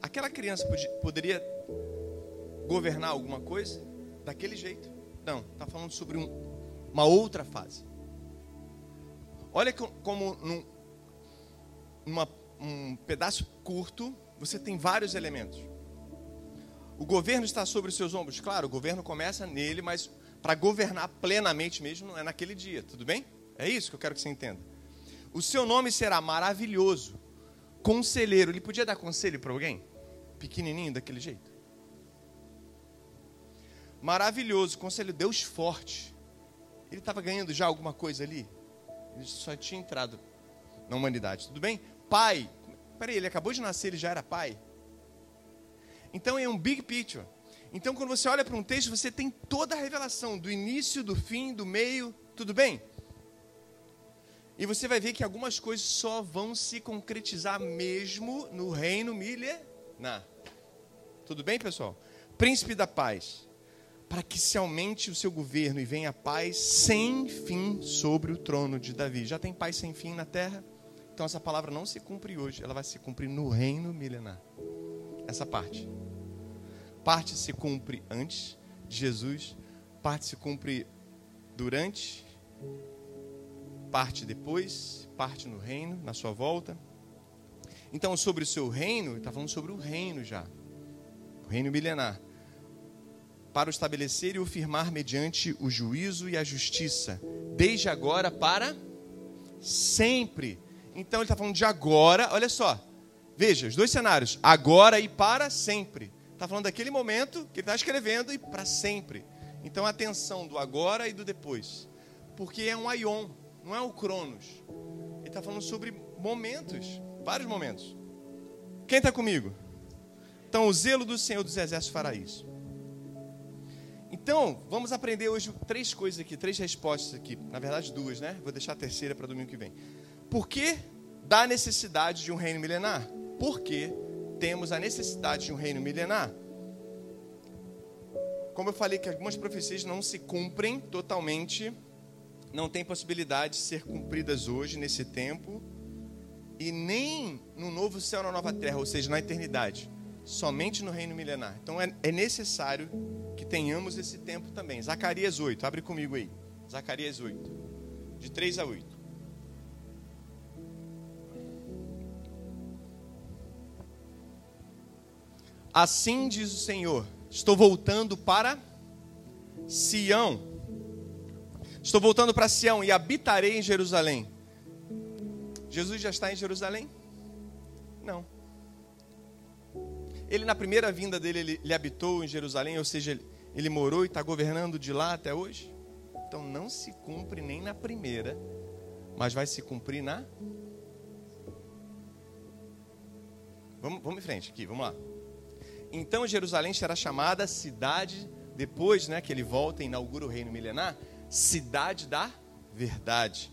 Aquela criança podia, poderia governar alguma coisa daquele jeito? Não, está falando sobre um, uma outra fase. Olha como num, um pedaço curto você tem vários elementos. O governo está sobre os seus ombros. Claro, o governo começa nele, mas para governar plenamente mesmo não é naquele dia, tudo bem? É isso que eu quero que você entenda. O seu nome será maravilhoso, conselheiro. Ele podia dar conselho para alguém? Pequenininho daquele jeito? Maravilhoso, conselho, Deus forte. Ele estava ganhando já alguma coisa ali? Ele só tinha entrado na humanidade, tudo bem? Pai, peraí, ele acabou de nascer, ele já era pai? Então é um big picture. Então quando você olha para um texto, você tem toda a revelação do início, do fim, do meio, tudo bem? E você vai ver que algumas coisas só vão se concretizar mesmo no reino milenar. Tudo bem, pessoal? Príncipe da paz para que se aumente o seu governo e venha paz sem fim sobre o trono de Davi. Já tem paz sem fim na terra? Então essa palavra não se cumpre hoje, ela vai se cumprir no reino milenar. Essa parte. Parte se cumpre antes de Jesus, parte se cumpre durante, parte depois, parte no reino, na sua volta. Então, sobre o seu reino, está falando sobre o reino já, o reino milenar para o estabelecer e o firmar mediante o juízo e a justiça, desde agora para sempre. Então ele está falando de agora, olha só, veja, os dois cenários, agora e para sempre. Está falando daquele momento que ele está escrevendo e para sempre. Então a tensão do agora e do depois. Porque é um aion, não é o cronos. Ele está falando sobre momentos, vários momentos. Quem está comigo? Então o zelo do Senhor dos Exércitos fará isso. Então, vamos aprender hoje três coisas aqui, três respostas aqui. Na verdade, duas, né? Vou deixar a terceira para domingo que vem. Por que da necessidade de um reino milenar? Por que temos a necessidade de um reino milenar? Como eu falei que algumas profecias não se cumprem totalmente, não tem possibilidade de ser cumpridas hoje, nesse tempo, e nem no novo céu, na nova terra, ou seja, na eternidade somente no reino milenar. Então é, é necessário que tenhamos esse tempo também. Zacarias 8, abre comigo aí. Zacarias 8, de 3 a 8. Assim diz o Senhor: Estou voltando para Sião. Estou voltando para Sião e habitarei em Jerusalém. Jesus já está em Jerusalém? Não. Ele, na primeira vinda dele, ele, ele habitou em Jerusalém, ou seja, ele, ele morou e está governando de lá até hoje? Então não se cumpre nem na primeira, mas vai se cumprir na. Vamos, vamos em frente aqui, vamos lá. Então Jerusalém será chamada cidade, depois né, que ele volta e inaugura o reino milenar, cidade da verdade.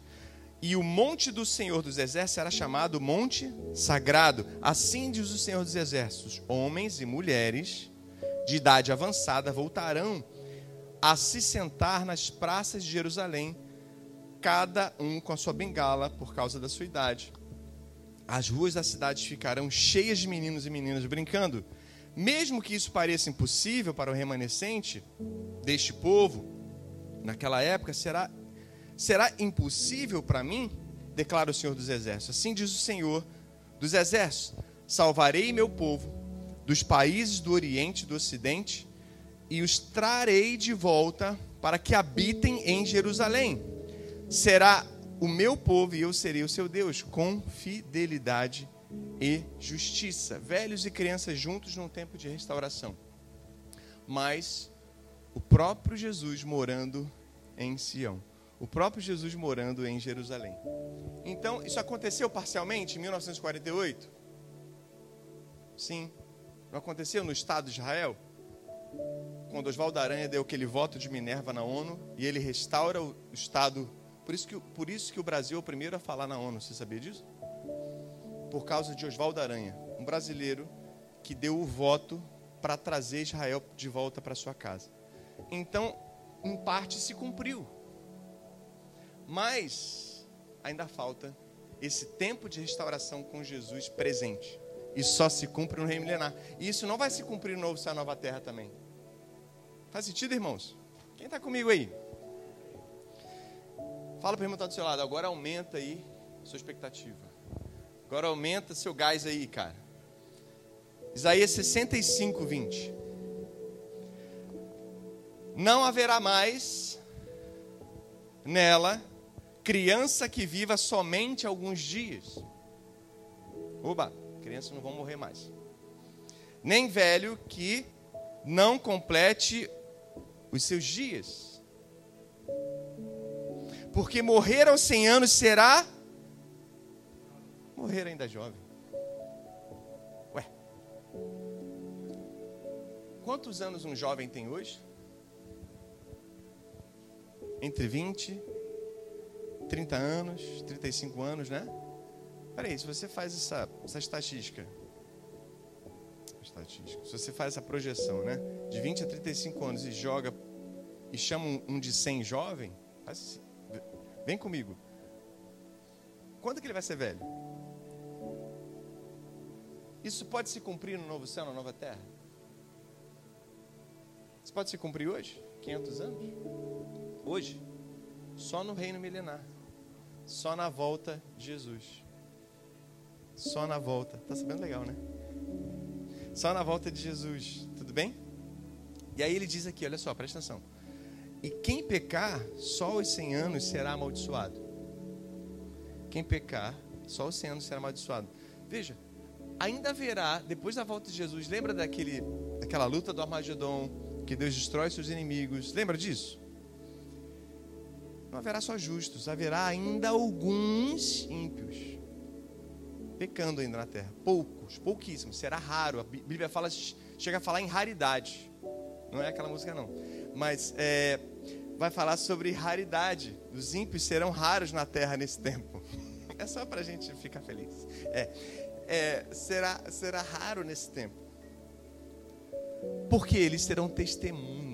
E o monte do Senhor dos Exércitos era chamado Monte Sagrado. Assim diz o Senhor dos Exércitos: homens e mulheres de idade avançada voltarão a se sentar nas praças de Jerusalém, cada um com a sua bengala por causa da sua idade. As ruas da cidade ficarão cheias de meninos e meninas brincando. Mesmo que isso pareça impossível para o remanescente deste povo, naquela época será Será impossível para mim? Declara o Senhor dos Exércitos. Assim diz o Senhor dos Exércitos: Salvarei meu povo dos países do Oriente e do Ocidente e os trarei de volta para que habitem em Jerusalém. Será o meu povo e eu serei o seu Deus, com fidelidade e justiça. Velhos e crianças juntos num tempo de restauração. Mas o próprio Jesus morando em Sião o próprio Jesus morando em Jerusalém. Então, isso aconteceu parcialmente em 1948? Sim. Não aconteceu no Estado de Israel? Quando Oswaldo Aranha deu aquele voto de Minerva na ONU e ele restaura o Estado. Por isso que, por isso que o Brasil é o primeiro a falar na ONU, você sabia disso? Por causa de Oswaldo Aranha, um brasileiro que deu o voto para trazer Israel de volta para sua casa. Então, em parte se cumpriu. Mas ainda falta esse tempo de restauração com Jesus presente. E só se cumpre no reino milenar. E isso não vai se cumprir no novo céu nova terra também. Faz sentido, irmãos? Quem está comigo aí? Fala para o irmão que está do seu lado. Agora aumenta aí sua expectativa. Agora aumenta seu gás aí, cara. Isaías 65, 20. Não haverá mais nela criança que viva somente alguns dias. Oba, crianças não vão morrer mais. Nem velho que não complete os seus dias. Porque morrer aos 100 anos será Morrer ainda jovem. Ué. Quantos anos um jovem tem hoje? Entre 20, 30 anos, 35 anos, né? Peraí, se você faz essa, essa estatística, estatística, se você faz essa projeção, né? De 20 a 35 anos e joga e chama um, um de 100 jovem, assim, vem comigo. Quando que ele vai ser velho? Isso pode se cumprir no novo céu, na nova terra? Isso pode se cumprir hoje? 500 anos? Hoje? Só no reino milenar. Só na volta de Jesus. Só na volta. Tá sabendo legal, né? Só na volta de Jesus. Tudo bem? E aí ele diz aqui, olha só, presta atenção. E quem pecar, só os 100 anos será amaldiçoado. Quem pecar, só os 100 anos será amaldiçoado. Veja, ainda haverá, depois da volta de Jesus, lembra daquele, daquela luta do Armagedon, que Deus destrói seus inimigos? Lembra disso? Não haverá só justos, haverá ainda alguns ímpios pecando ainda na terra. Poucos, pouquíssimos, será raro. A Bíblia fala, chega a falar em raridade. Não é aquela música, não. Mas é, vai falar sobre raridade. Os ímpios serão raros na terra nesse tempo. É só para a gente ficar feliz. É, é, será, será raro nesse tempo. Porque eles serão testemunhas.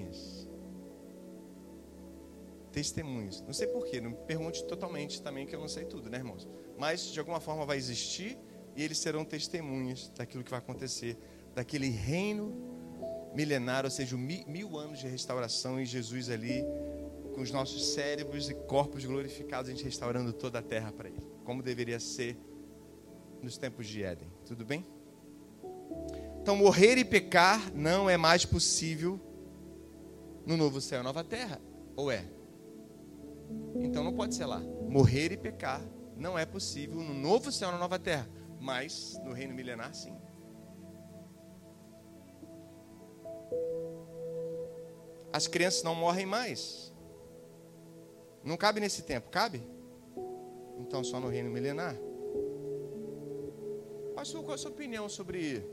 Testemunhas. Não sei porquê, não me pergunte totalmente também, que eu não sei tudo, né, irmãos? Mas de alguma forma vai existir e eles serão testemunhas daquilo que vai acontecer, daquele reino milenário, ou seja, mil, mil anos de restauração e Jesus ali com os nossos cérebros e corpos glorificados, a gente restaurando toda a terra para Ele, como deveria ser nos tempos de Éden. Tudo bem? Então, morrer e pecar não é mais possível no novo céu e nova terra, ou é? Então não pode ser lá. Morrer e pecar não é possível no novo céu na nova terra, mas no reino milenar, sim. As crianças não morrem mais. Não cabe nesse tempo, cabe? Então só no reino milenar. Pastor, qual a sua opinião sobre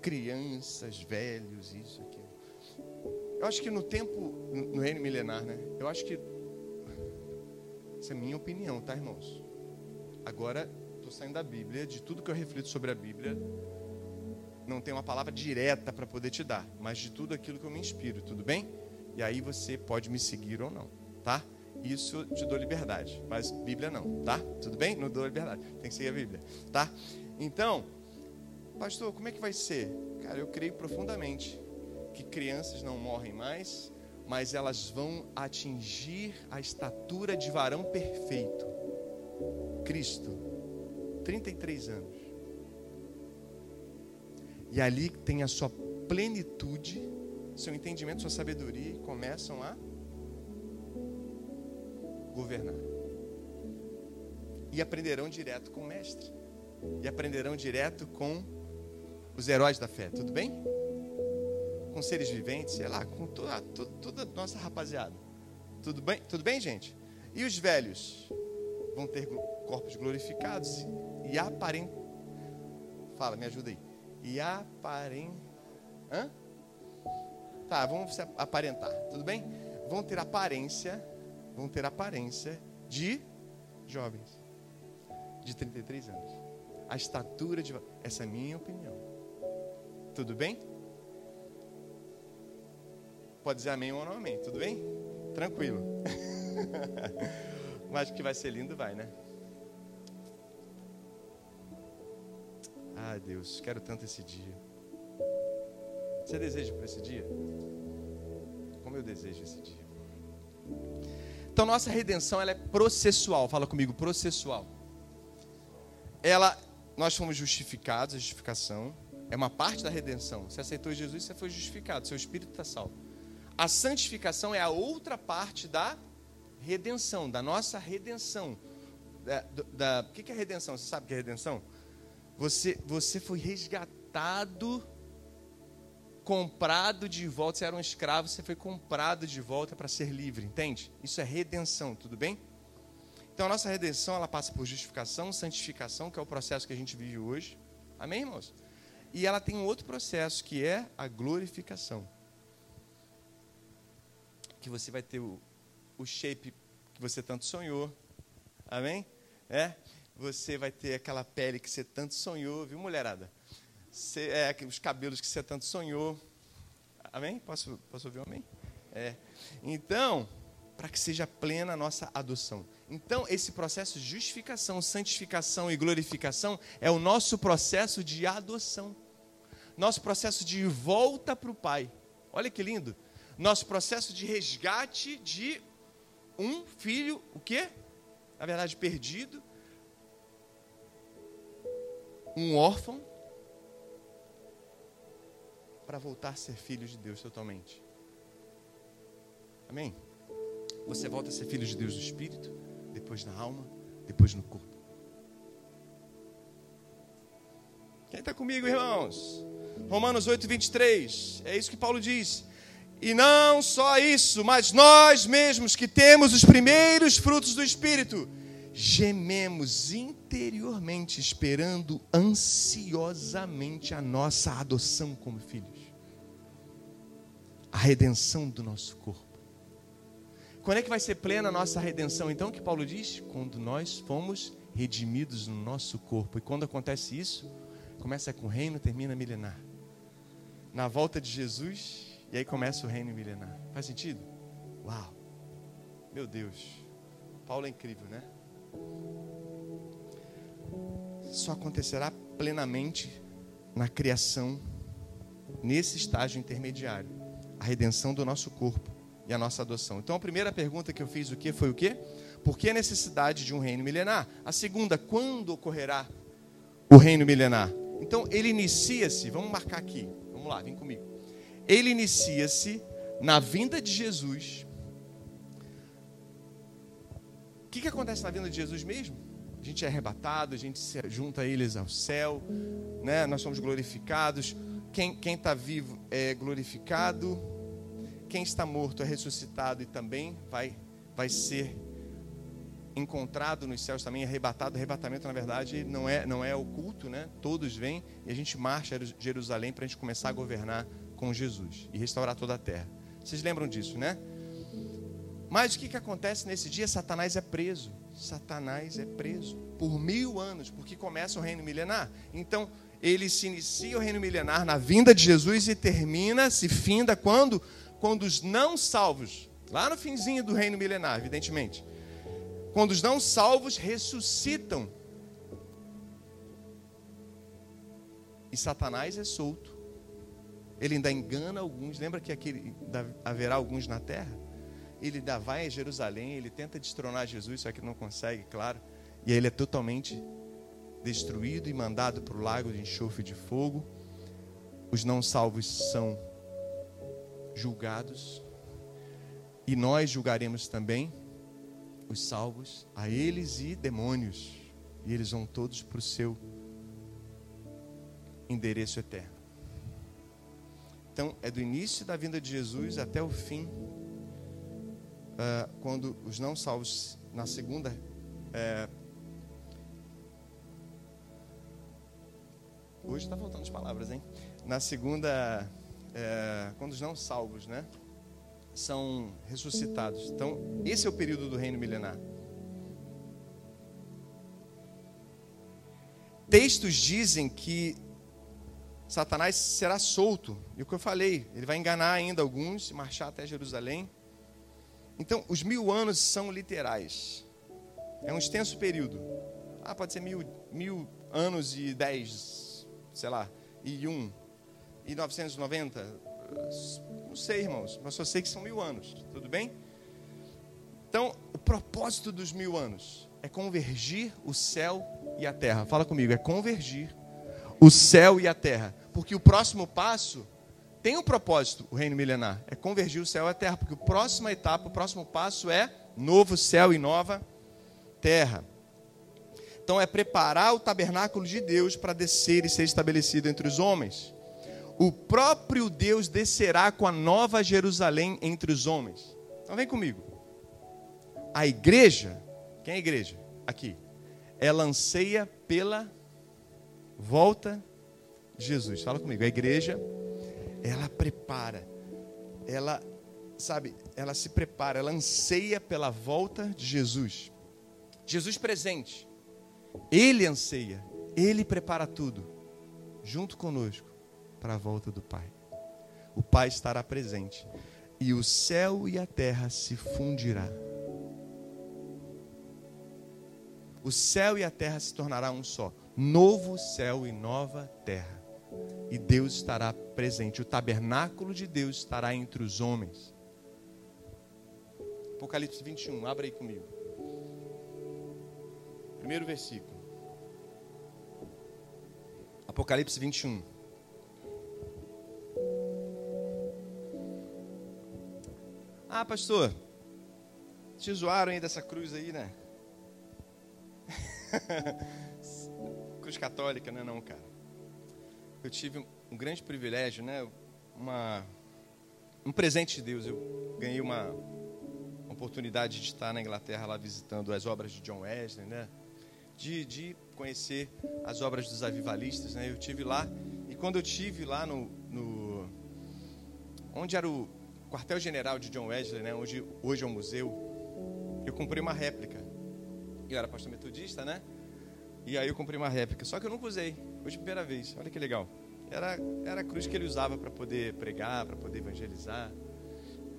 crianças, velhos, isso, aquilo? Eu acho que no tempo, no reino milenar, né? Eu acho que. Essa é minha opinião, tá, irmãos? Agora, estou saindo da Bíblia, de tudo que eu reflito sobre a Bíblia, não tenho uma palavra direta para poder te dar, mas de tudo aquilo que eu me inspiro, tudo bem? E aí você pode me seguir ou não, tá? Isso te dou liberdade, mas Bíblia não, tá? Tudo bem? Não dou liberdade, tem que seguir a Bíblia, tá? Então, pastor, como é que vai ser? Cara, eu creio profundamente que crianças não morrem mais, mas elas vão atingir a estatura de varão perfeito. Cristo, 33 anos. E ali tem a sua plenitude, seu entendimento, sua sabedoria, e começam a governar. E aprenderão direto com o mestre. E aprenderão direto com os heróis da fé, tudo bem? Com seres viventes, sei lá, com toda, toda, toda a nossa rapaziada. Tudo bem? Tudo bem, gente? E os velhos vão ter corpos glorificados e aparentam. Fala, me ajuda aí e aparem. Hã? Tá, vamos aparentar, tudo bem? Vão ter aparência, vão ter aparência de jovens, de 33 anos. A estatura de. Essa é a minha opinião. Tudo bem? Pode dizer amém ou não amém, tudo bem? Tranquilo. Mas que vai ser lindo, vai, né? Ah, Deus, quero tanto esse dia. Você deseja por esse dia? Como eu desejo esse dia. Então, nossa redenção ela é processual. Fala comigo, processual. Ela, nós fomos justificados, a justificação é uma parte da redenção. Você aceitou Jesus, você foi justificado, seu espírito está salvo. A santificação é a outra parte da redenção, da nossa redenção. Da, da, o que é redenção? Você sabe o que é redenção? Você, você foi resgatado, comprado de volta. Você era um escravo, você foi comprado de volta para ser livre, entende? Isso é redenção, tudo bem? Então a nossa redenção ela passa por justificação, santificação, que é o processo que a gente vive hoje. Amém, irmãos? E ela tem um outro processo que é a glorificação. Que você vai ter o, o shape que você tanto sonhou. Amém? É? Você vai ter aquela pele que você tanto sonhou, viu, mulherada? Você, é, os cabelos que você tanto sonhou. Amém? Posso, posso ouvir um amém? É. Então, para que seja plena a nossa adoção. Então, esse processo de justificação, santificação e glorificação é o nosso processo de adoção. Nosso processo de volta para o Pai. Olha que lindo. Nosso processo de resgate de um filho, o quê? Na verdade, perdido. Um órfão. Para voltar a ser filho de Deus totalmente. Amém? Você volta a ser filho de Deus no espírito, depois na alma, depois no corpo. Quem está comigo, irmãos? Romanos 8, 23. É isso que Paulo diz. E não só isso, mas nós mesmos que temos os primeiros frutos do Espírito, gememos interiormente, esperando ansiosamente a nossa adoção como filhos, a redenção do nosso corpo. Quando é que vai ser plena a nossa redenção? Então, o que Paulo diz? Quando nós fomos redimidos no nosso corpo. E quando acontece isso, começa com o reino, termina milenar. Na volta de Jesus, e aí começa o reino milenar. Faz sentido? Uau! Meu Deus. Paulo é incrível, né? Só acontecerá plenamente na criação, nesse estágio intermediário, a redenção do nosso corpo e a nossa adoção. Então a primeira pergunta que eu fiz o que foi o quê? Por que a necessidade de um reino milenar? A segunda, quando ocorrerá o reino milenar? Então ele inicia-se, vamos marcar aqui. Vamos lá, vem comigo. Ele inicia-se na vinda de Jesus. O que, que acontece na vinda de Jesus mesmo? A gente é arrebatado, a gente se junta a eles ao céu, né? nós somos glorificados. Quem está vivo é glorificado, quem está morto é ressuscitado e também vai, vai ser encontrado nos céus também, arrebatado. Arrebatamento, na verdade, não é, não é oculto, né? Todos vêm e a gente marcha a Jerusalém para a gente começar a governar com Jesus e restaurar toda a terra. Vocês lembram disso, né? Mas o que, que acontece nesse dia? Satanás é preso. Satanás é preso por mil anos, porque começa o reino milenar. Então, ele se inicia o reino milenar na vinda de Jesus e termina, se finda quando? quando os não salvos, lá no finzinho do reino milenar, evidentemente, quando os não salvos ressuscitam e Satanás é solto. Ele ainda engana alguns. Lembra que haverá alguns na terra? Ele ainda vai a Jerusalém, ele tenta destronar Jesus, só que não consegue, claro. E aí ele é totalmente destruído e mandado para o lago de enxofre de fogo. Os não salvos são julgados, e nós julgaremos também os salvos, a eles e demônios, e eles vão todos para o seu endereço eterno. Então, é do início da vinda de Jesus até o fim, uh, quando os não salvos, na segunda. Uh, hoje está faltando as palavras, hein? Na segunda é, quando os não salvos, né, são ressuscitados. Então, esse é o período do reino milenar. Textos dizem que Satanás será solto. E o que eu falei, ele vai enganar ainda alguns e marchar até Jerusalém. Então, os mil anos são literais. É um extenso período. Ah, pode ser mil, mil anos e dez, sei lá, e um e 990? Não sei, irmãos, mas só sei que são mil anos, tudo bem? Então, o propósito dos mil anos é convergir o céu e a terra. Fala comigo, é convergir o céu e a terra. Porque o próximo passo tem um propósito, o reino milenar, é convergir o céu e a terra. Porque a próxima etapa, o próximo passo é novo céu e nova terra. Então é preparar o tabernáculo de Deus para descer e ser estabelecido entre os homens o próprio Deus descerá com a nova Jerusalém entre os homens. Então vem comigo. A igreja Quem é a igreja? Aqui. Ela anseia pela volta de Jesus. Fala comigo. A igreja, ela prepara. Ela, sabe, ela se prepara, ela anseia pela volta de Jesus. Jesus presente. Ele anseia, ele prepara tudo junto conosco para a volta do Pai. O Pai estará presente e o céu e a terra se fundirá. O céu e a terra se tornará um só. Novo céu e nova terra. E Deus estará presente. O tabernáculo de Deus estará entre os homens. Apocalipse 21, abra aí comigo. Primeiro versículo. Apocalipse 21. Ah, pastor, te zoaram aí dessa cruz aí, né? cruz católica, não é não, cara. Eu tive um grande privilégio, né? Uma, um presente de Deus. Eu ganhei uma, uma oportunidade de estar na Inglaterra lá visitando as obras de John Wesley, né? De, de conhecer as obras dos avivalistas, né? Eu tive lá e quando eu tive lá no, no onde era o quartel-general de John Wesley, né, onde hoje é um museu, eu comprei uma réplica. Eu era pastor metodista, né? E aí eu comprei uma réplica, só que eu nunca usei. Hoje primeira vez. Olha que legal. Era, era a cruz que ele usava para poder pregar, para poder evangelizar.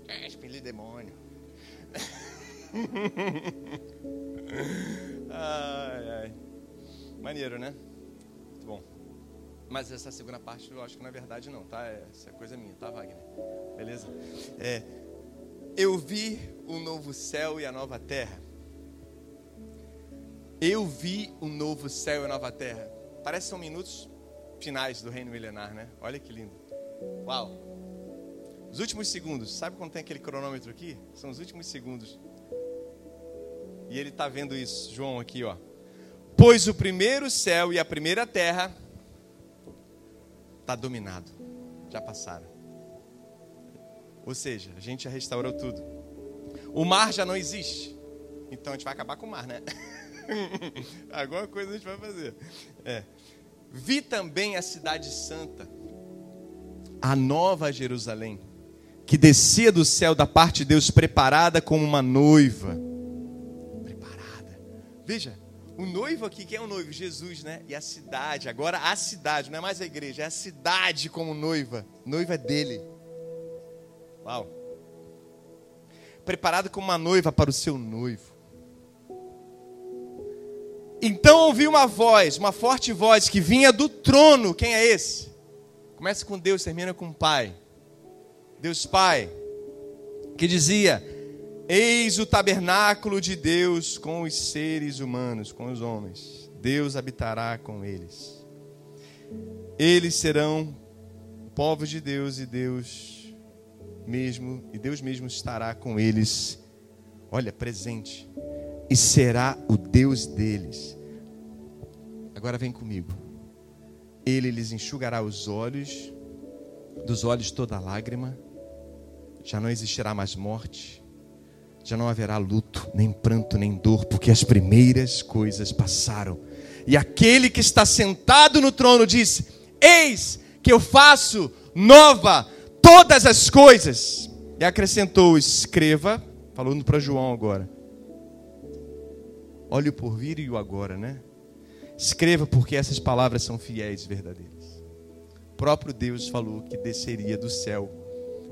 É, expelir demônio. ai, ai. Maneiro, né? Muito bom. Mas essa segunda parte eu acho que não é verdade não, tá? Essa é coisa minha, tá, Wagner? Beleza? É, eu vi o novo céu e a nova terra. Eu vi o novo céu e nova terra. Parece que são minutos finais do reino milenar, né? Olha que lindo. Uau. Os últimos segundos. Sabe quando tem aquele cronômetro aqui? São os últimos segundos. E ele está vendo isso, João aqui, ó. Pois o primeiro céu e a primeira terra está dominado. Já passaram. Ou seja, a gente já restaurou tudo. O mar já não existe. Então a gente vai acabar com o mar, né? Alguma coisa a gente vai fazer. É. Vi também a cidade santa, a nova Jerusalém, que descia do céu da parte de Deus, preparada como uma noiva. Preparada. Veja, o noivo aqui, quem é o noivo? Jesus, né? E a cidade, agora a cidade, não é mais a igreja, é a cidade como noiva. Noiva é dele. Uau. Preparada como uma noiva para o seu noivo. Então ouvi uma voz, uma forte voz que vinha do trono. Quem é esse? Começa com Deus, termina com Pai. Deus Pai, que dizia: Eis o tabernáculo de Deus com os seres humanos, com os homens. Deus habitará com eles. Eles serão povos de Deus e Deus mesmo, e Deus mesmo estará com eles. Olha, presente. E será o Deus deles. Agora vem comigo. Ele lhes enxugará os olhos, dos olhos toda lágrima. Já não existirá mais morte já não haverá luto, nem pranto, nem dor, porque as primeiras coisas passaram. E aquele que está sentado no trono diz: Eis que eu faço nova todas as coisas. E acrescentou: Escreva, falando para João agora. Olhe o porvir e o agora, né? Escreva, porque essas palavras são fiéis e verdadeiras. O próprio Deus falou que desceria do céu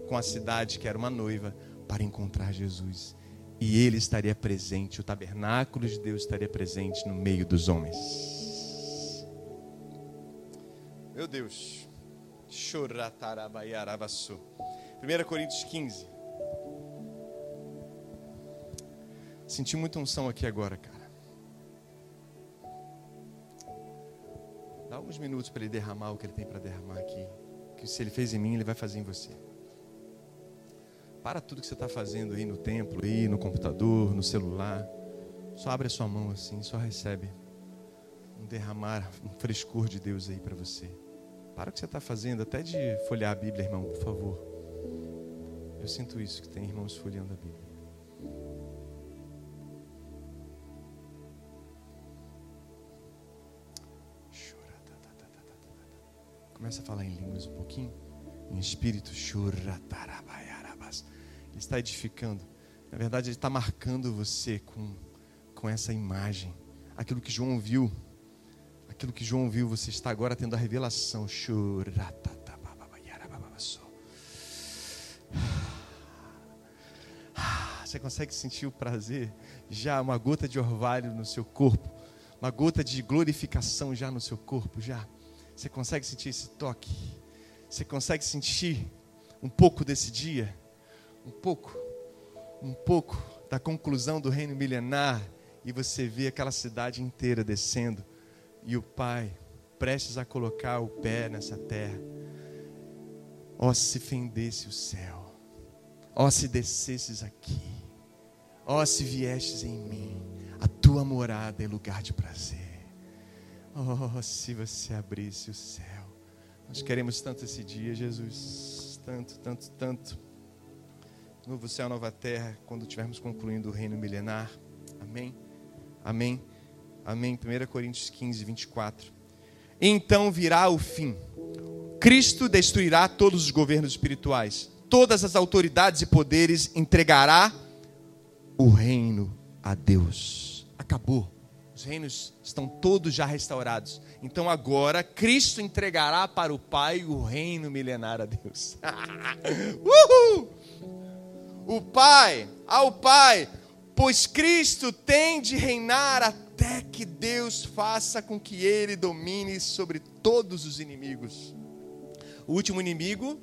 com a cidade que era uma noiva para encontrar Jesus e ele estaria presente, o tabernáculo de Deus estaria presente no meio dos homens. Meu Deus. 1 Coríntios 15. Senti muita unção aqui agora, cara. Dá alguns minutos para ele derramar o que ele tem para derramar aqui. Que se ele fez em mim, ele vai fazer em você. Para tudo que você está fazendo aí no templo, aí no computador, no celular. Só abre a sua mão assim, só recebe um derramar, um frescor de Deus aí para você. Para o que você está fazendo, até de folhear a Bíblia, irmão, por favor. Eu sinto isso, que tem irmãos folheando a Bíblia. Começa a falar em línguas um pouquinho. Em espírito. Ele está edificando. Na verdade, ele está marcando você com, com essa imagem. Aquilo que João viu. Aquilo que João viu, você está agora tendo a revelação. Você consegue sentir o prazer? Já uma gota de orvalho no seu corpo. Uma gota de glorificação já no seu corpo, já. Você consegue sentir esse toque? Você consegue sentir um pouco desse dia? Um pouco? Um pouco da conclusão do reino milenar e você vê aquela cidade inteira descendo e o Pai prestes a colocar o pé nessa terra. Ó, oh, se fendesse o céu, ó, oh, se descesses aqui, ó, oh, se viestes em mim, a tua morada é lugar de prazer. Oh, se você abrisse o céu. Nós queremos tanto esse dia, Jesus. Tanto, tanto, tanto. Novo céu, nova terra, quando estivermos concluindo o reino milenar. Amém. Amém. Amém. 1 Coríntios 15, 24. Então virá o fim. Cristo destruirá todos os governos espirituais. Todas as autoridades e poderes entregará o reino a Deus. Acabou. Os reinos estão todos já restaurados. Então agora Cristo entregará para o Pai o reino milenar a Deus. Uhul! O Pai, ao Pai, pois Cristo tem de reinar até que Deus faça com que ele domine sobre todos os inimigos. O último inimigo,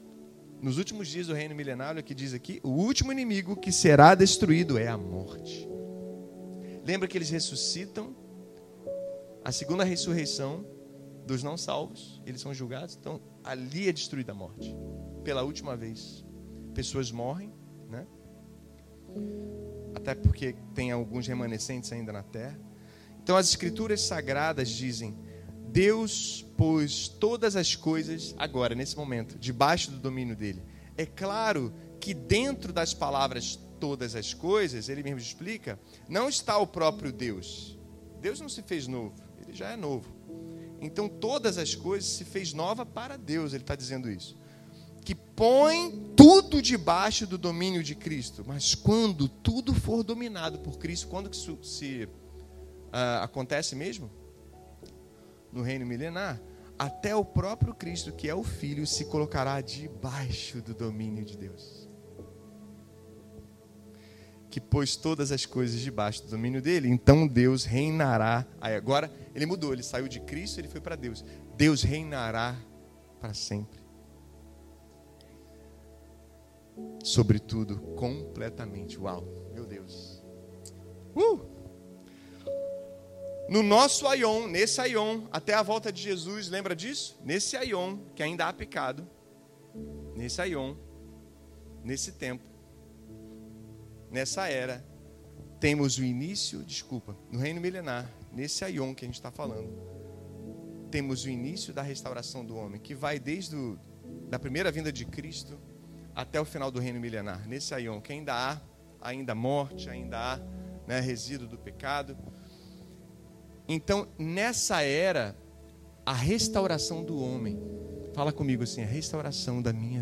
nos últimos dias do reino milenário, que diz aqui, o último inimigo que será destruído é a morte. Lembra que eles ressuscitam a segunda ressurreição dos não salvos, eles são julgados, então ali é destruída a morte. Pela última vez. Pessoas morrem, né? Até porque tem alguns remanescentes ainda na terra. Então as escrituras sagradas dizem: Deus pôs todas as coisas agora, nesse momento, debaixo do domínio dele. É claro que dentro das palavras todas as coisas, ele mesmo explica, não está o próprio Deus. Deus não se fez novo ele já é novo. Então todas as coisas se fez nova para Deus, ele está dizendo isso. Que põe tudo debaixo do domínio de Cristo. Mas quando tudo for dominado por Cristo, quando que isso se uh, acontece mesmo? No reino milenar. Até o próprio Cristo, que é o Filho, se colocará debaixo do domínio de Deus que pôs todas as coisas debaixo do domínio dele, então Deus reinará. Aí agora ele mudou, ele saiu de Cristo, ele foi para Deus. Deus reinará para sempre. Sobretudo, completamente. Uau, meu Deus. Uh! No nosso Aion, nesse Aion, até a volta de Jesus, lembra disso? Nesse Aion, que ainda há pecado, nesse Aion, nesse tempo, nessa era, temos o início, desculpa, no reino milenar, nesse aion que a gente está falando, temos o início da restauração do homem, que vai desde o, da primeira vinda de Cristo até o final do reino milenar, nesse aion, que ainda há ainda morte, ainda há né, resíduo do pecado. Então, nessa era, a restauração do homem, fala comigo assim, a restauração da minha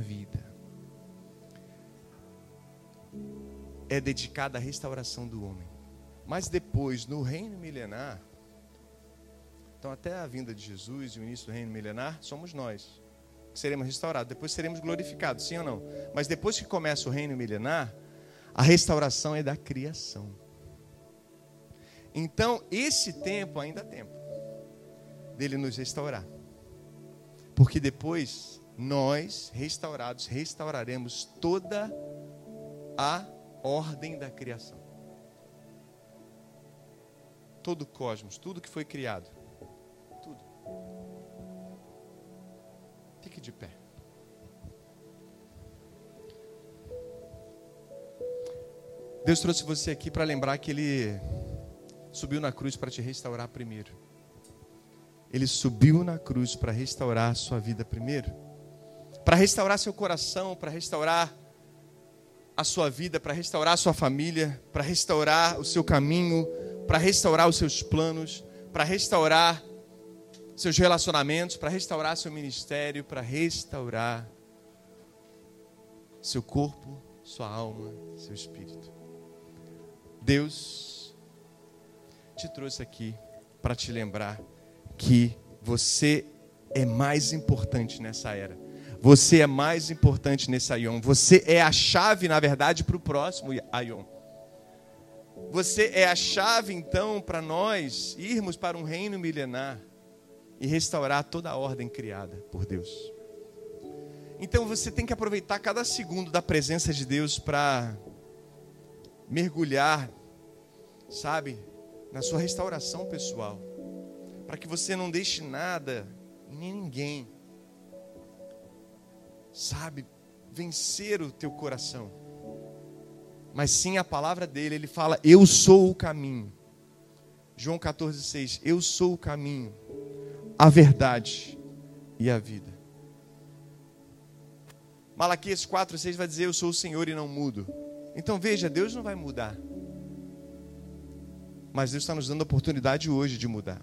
é dedicada à restauração do homem. Mas depois, no reino milenar, então até a vinda de Jesus e o início do reino milenar, somos nós que seremos restaurados. Depois seremos glorificados, sim ou não? Mas depois que começa o reino milenar, a restauração é da criação. Então, esse tempo ainda há tempo dele nos restaurar. Porque depois nós, restaurados, restauraremos toda a ordem da criação. Todo o cosmos, tudo que foi criado. Tudo. Fique de pé. Deus trouxe você aqui para lembrar que Ele subiu na cruz para te restaurar primeiro. Ele subiu na cruz para restaurar a sua vida primeiro. Para restaurar seu coração, para restaurar a sua vida, para restaurar a sua família, para restaurar o seu caminho, para restaurar os seus planos, para restaurar seus relacionamentos, para restaurar seu ministério, para restaurar seu corpo, sua alma, seu espírito. Deus te trouxe aqui para te lembrar que você é mais importante nessa era. Você é mais importante nesse Aion. Você é a chave, na verdade, para o próximo Aion. Você é a chave, então, para nós irmos para um reino milenar e restaurar toda a ordem criada por Deus. Então você tem que aproveitar cada segundo da presença de Deus para mergulhar, sabe, na sua restauração pessoal, para que você não deixe nada nem ninguém, sabe, vencer o teu coração. Mas sim a palavra dele, ele fala: Eu sou o caminho. João 14,6: Eu sou o caminho, a verdade e a vida. Malaquias 4,6 vai dizer: Eu sou o Senhor e não mudo. Então veja, Deus não vai mudar. Mas Deus está nos dando a oportunidade hoje de mudar.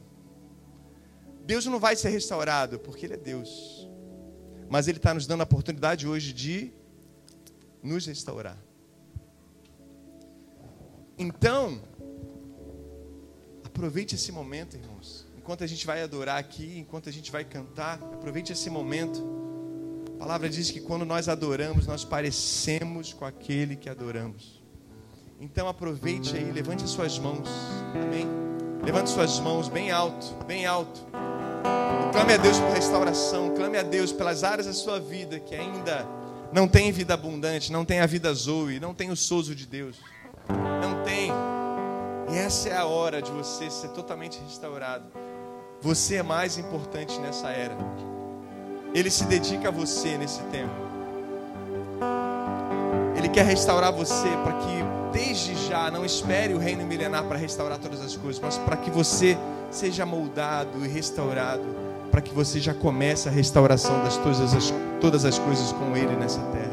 Deus não vai ser restaurado porque Ele é Deus. Mas Ele está nos dando a oportunidade hoje de nos restaurar. Então, aproveite esse momento, irmãos. Enquanto a gente vai adorar aqui, enquanto a gente vai cantar, aproveite esse momento. A palavra diz que quando nós adoramos, nós parecemos com aquele que adoramos. Então aproveite aí, levante as suas mãos. Amém. Levante suas mãos bem alto, bem alto. Clame a Deus por restauração, clame a Deus pelas áreas da sua vida que ainda não tem vida abundante, não tem a vida zoe, não tem o sozo de Deus. Não tem. E essa é a hora de você ser totalmente restaurado. Você é mais importante nessa era. Ele se dedica a você nesse tempo. Ele quer restaurar você para que desde já não espere o reino milenar para restaurar todas as coisas, mas para que você seja moldado e restaurado, para que você já comece a restauração das todas as, todas as coisas com Ele nessa terra.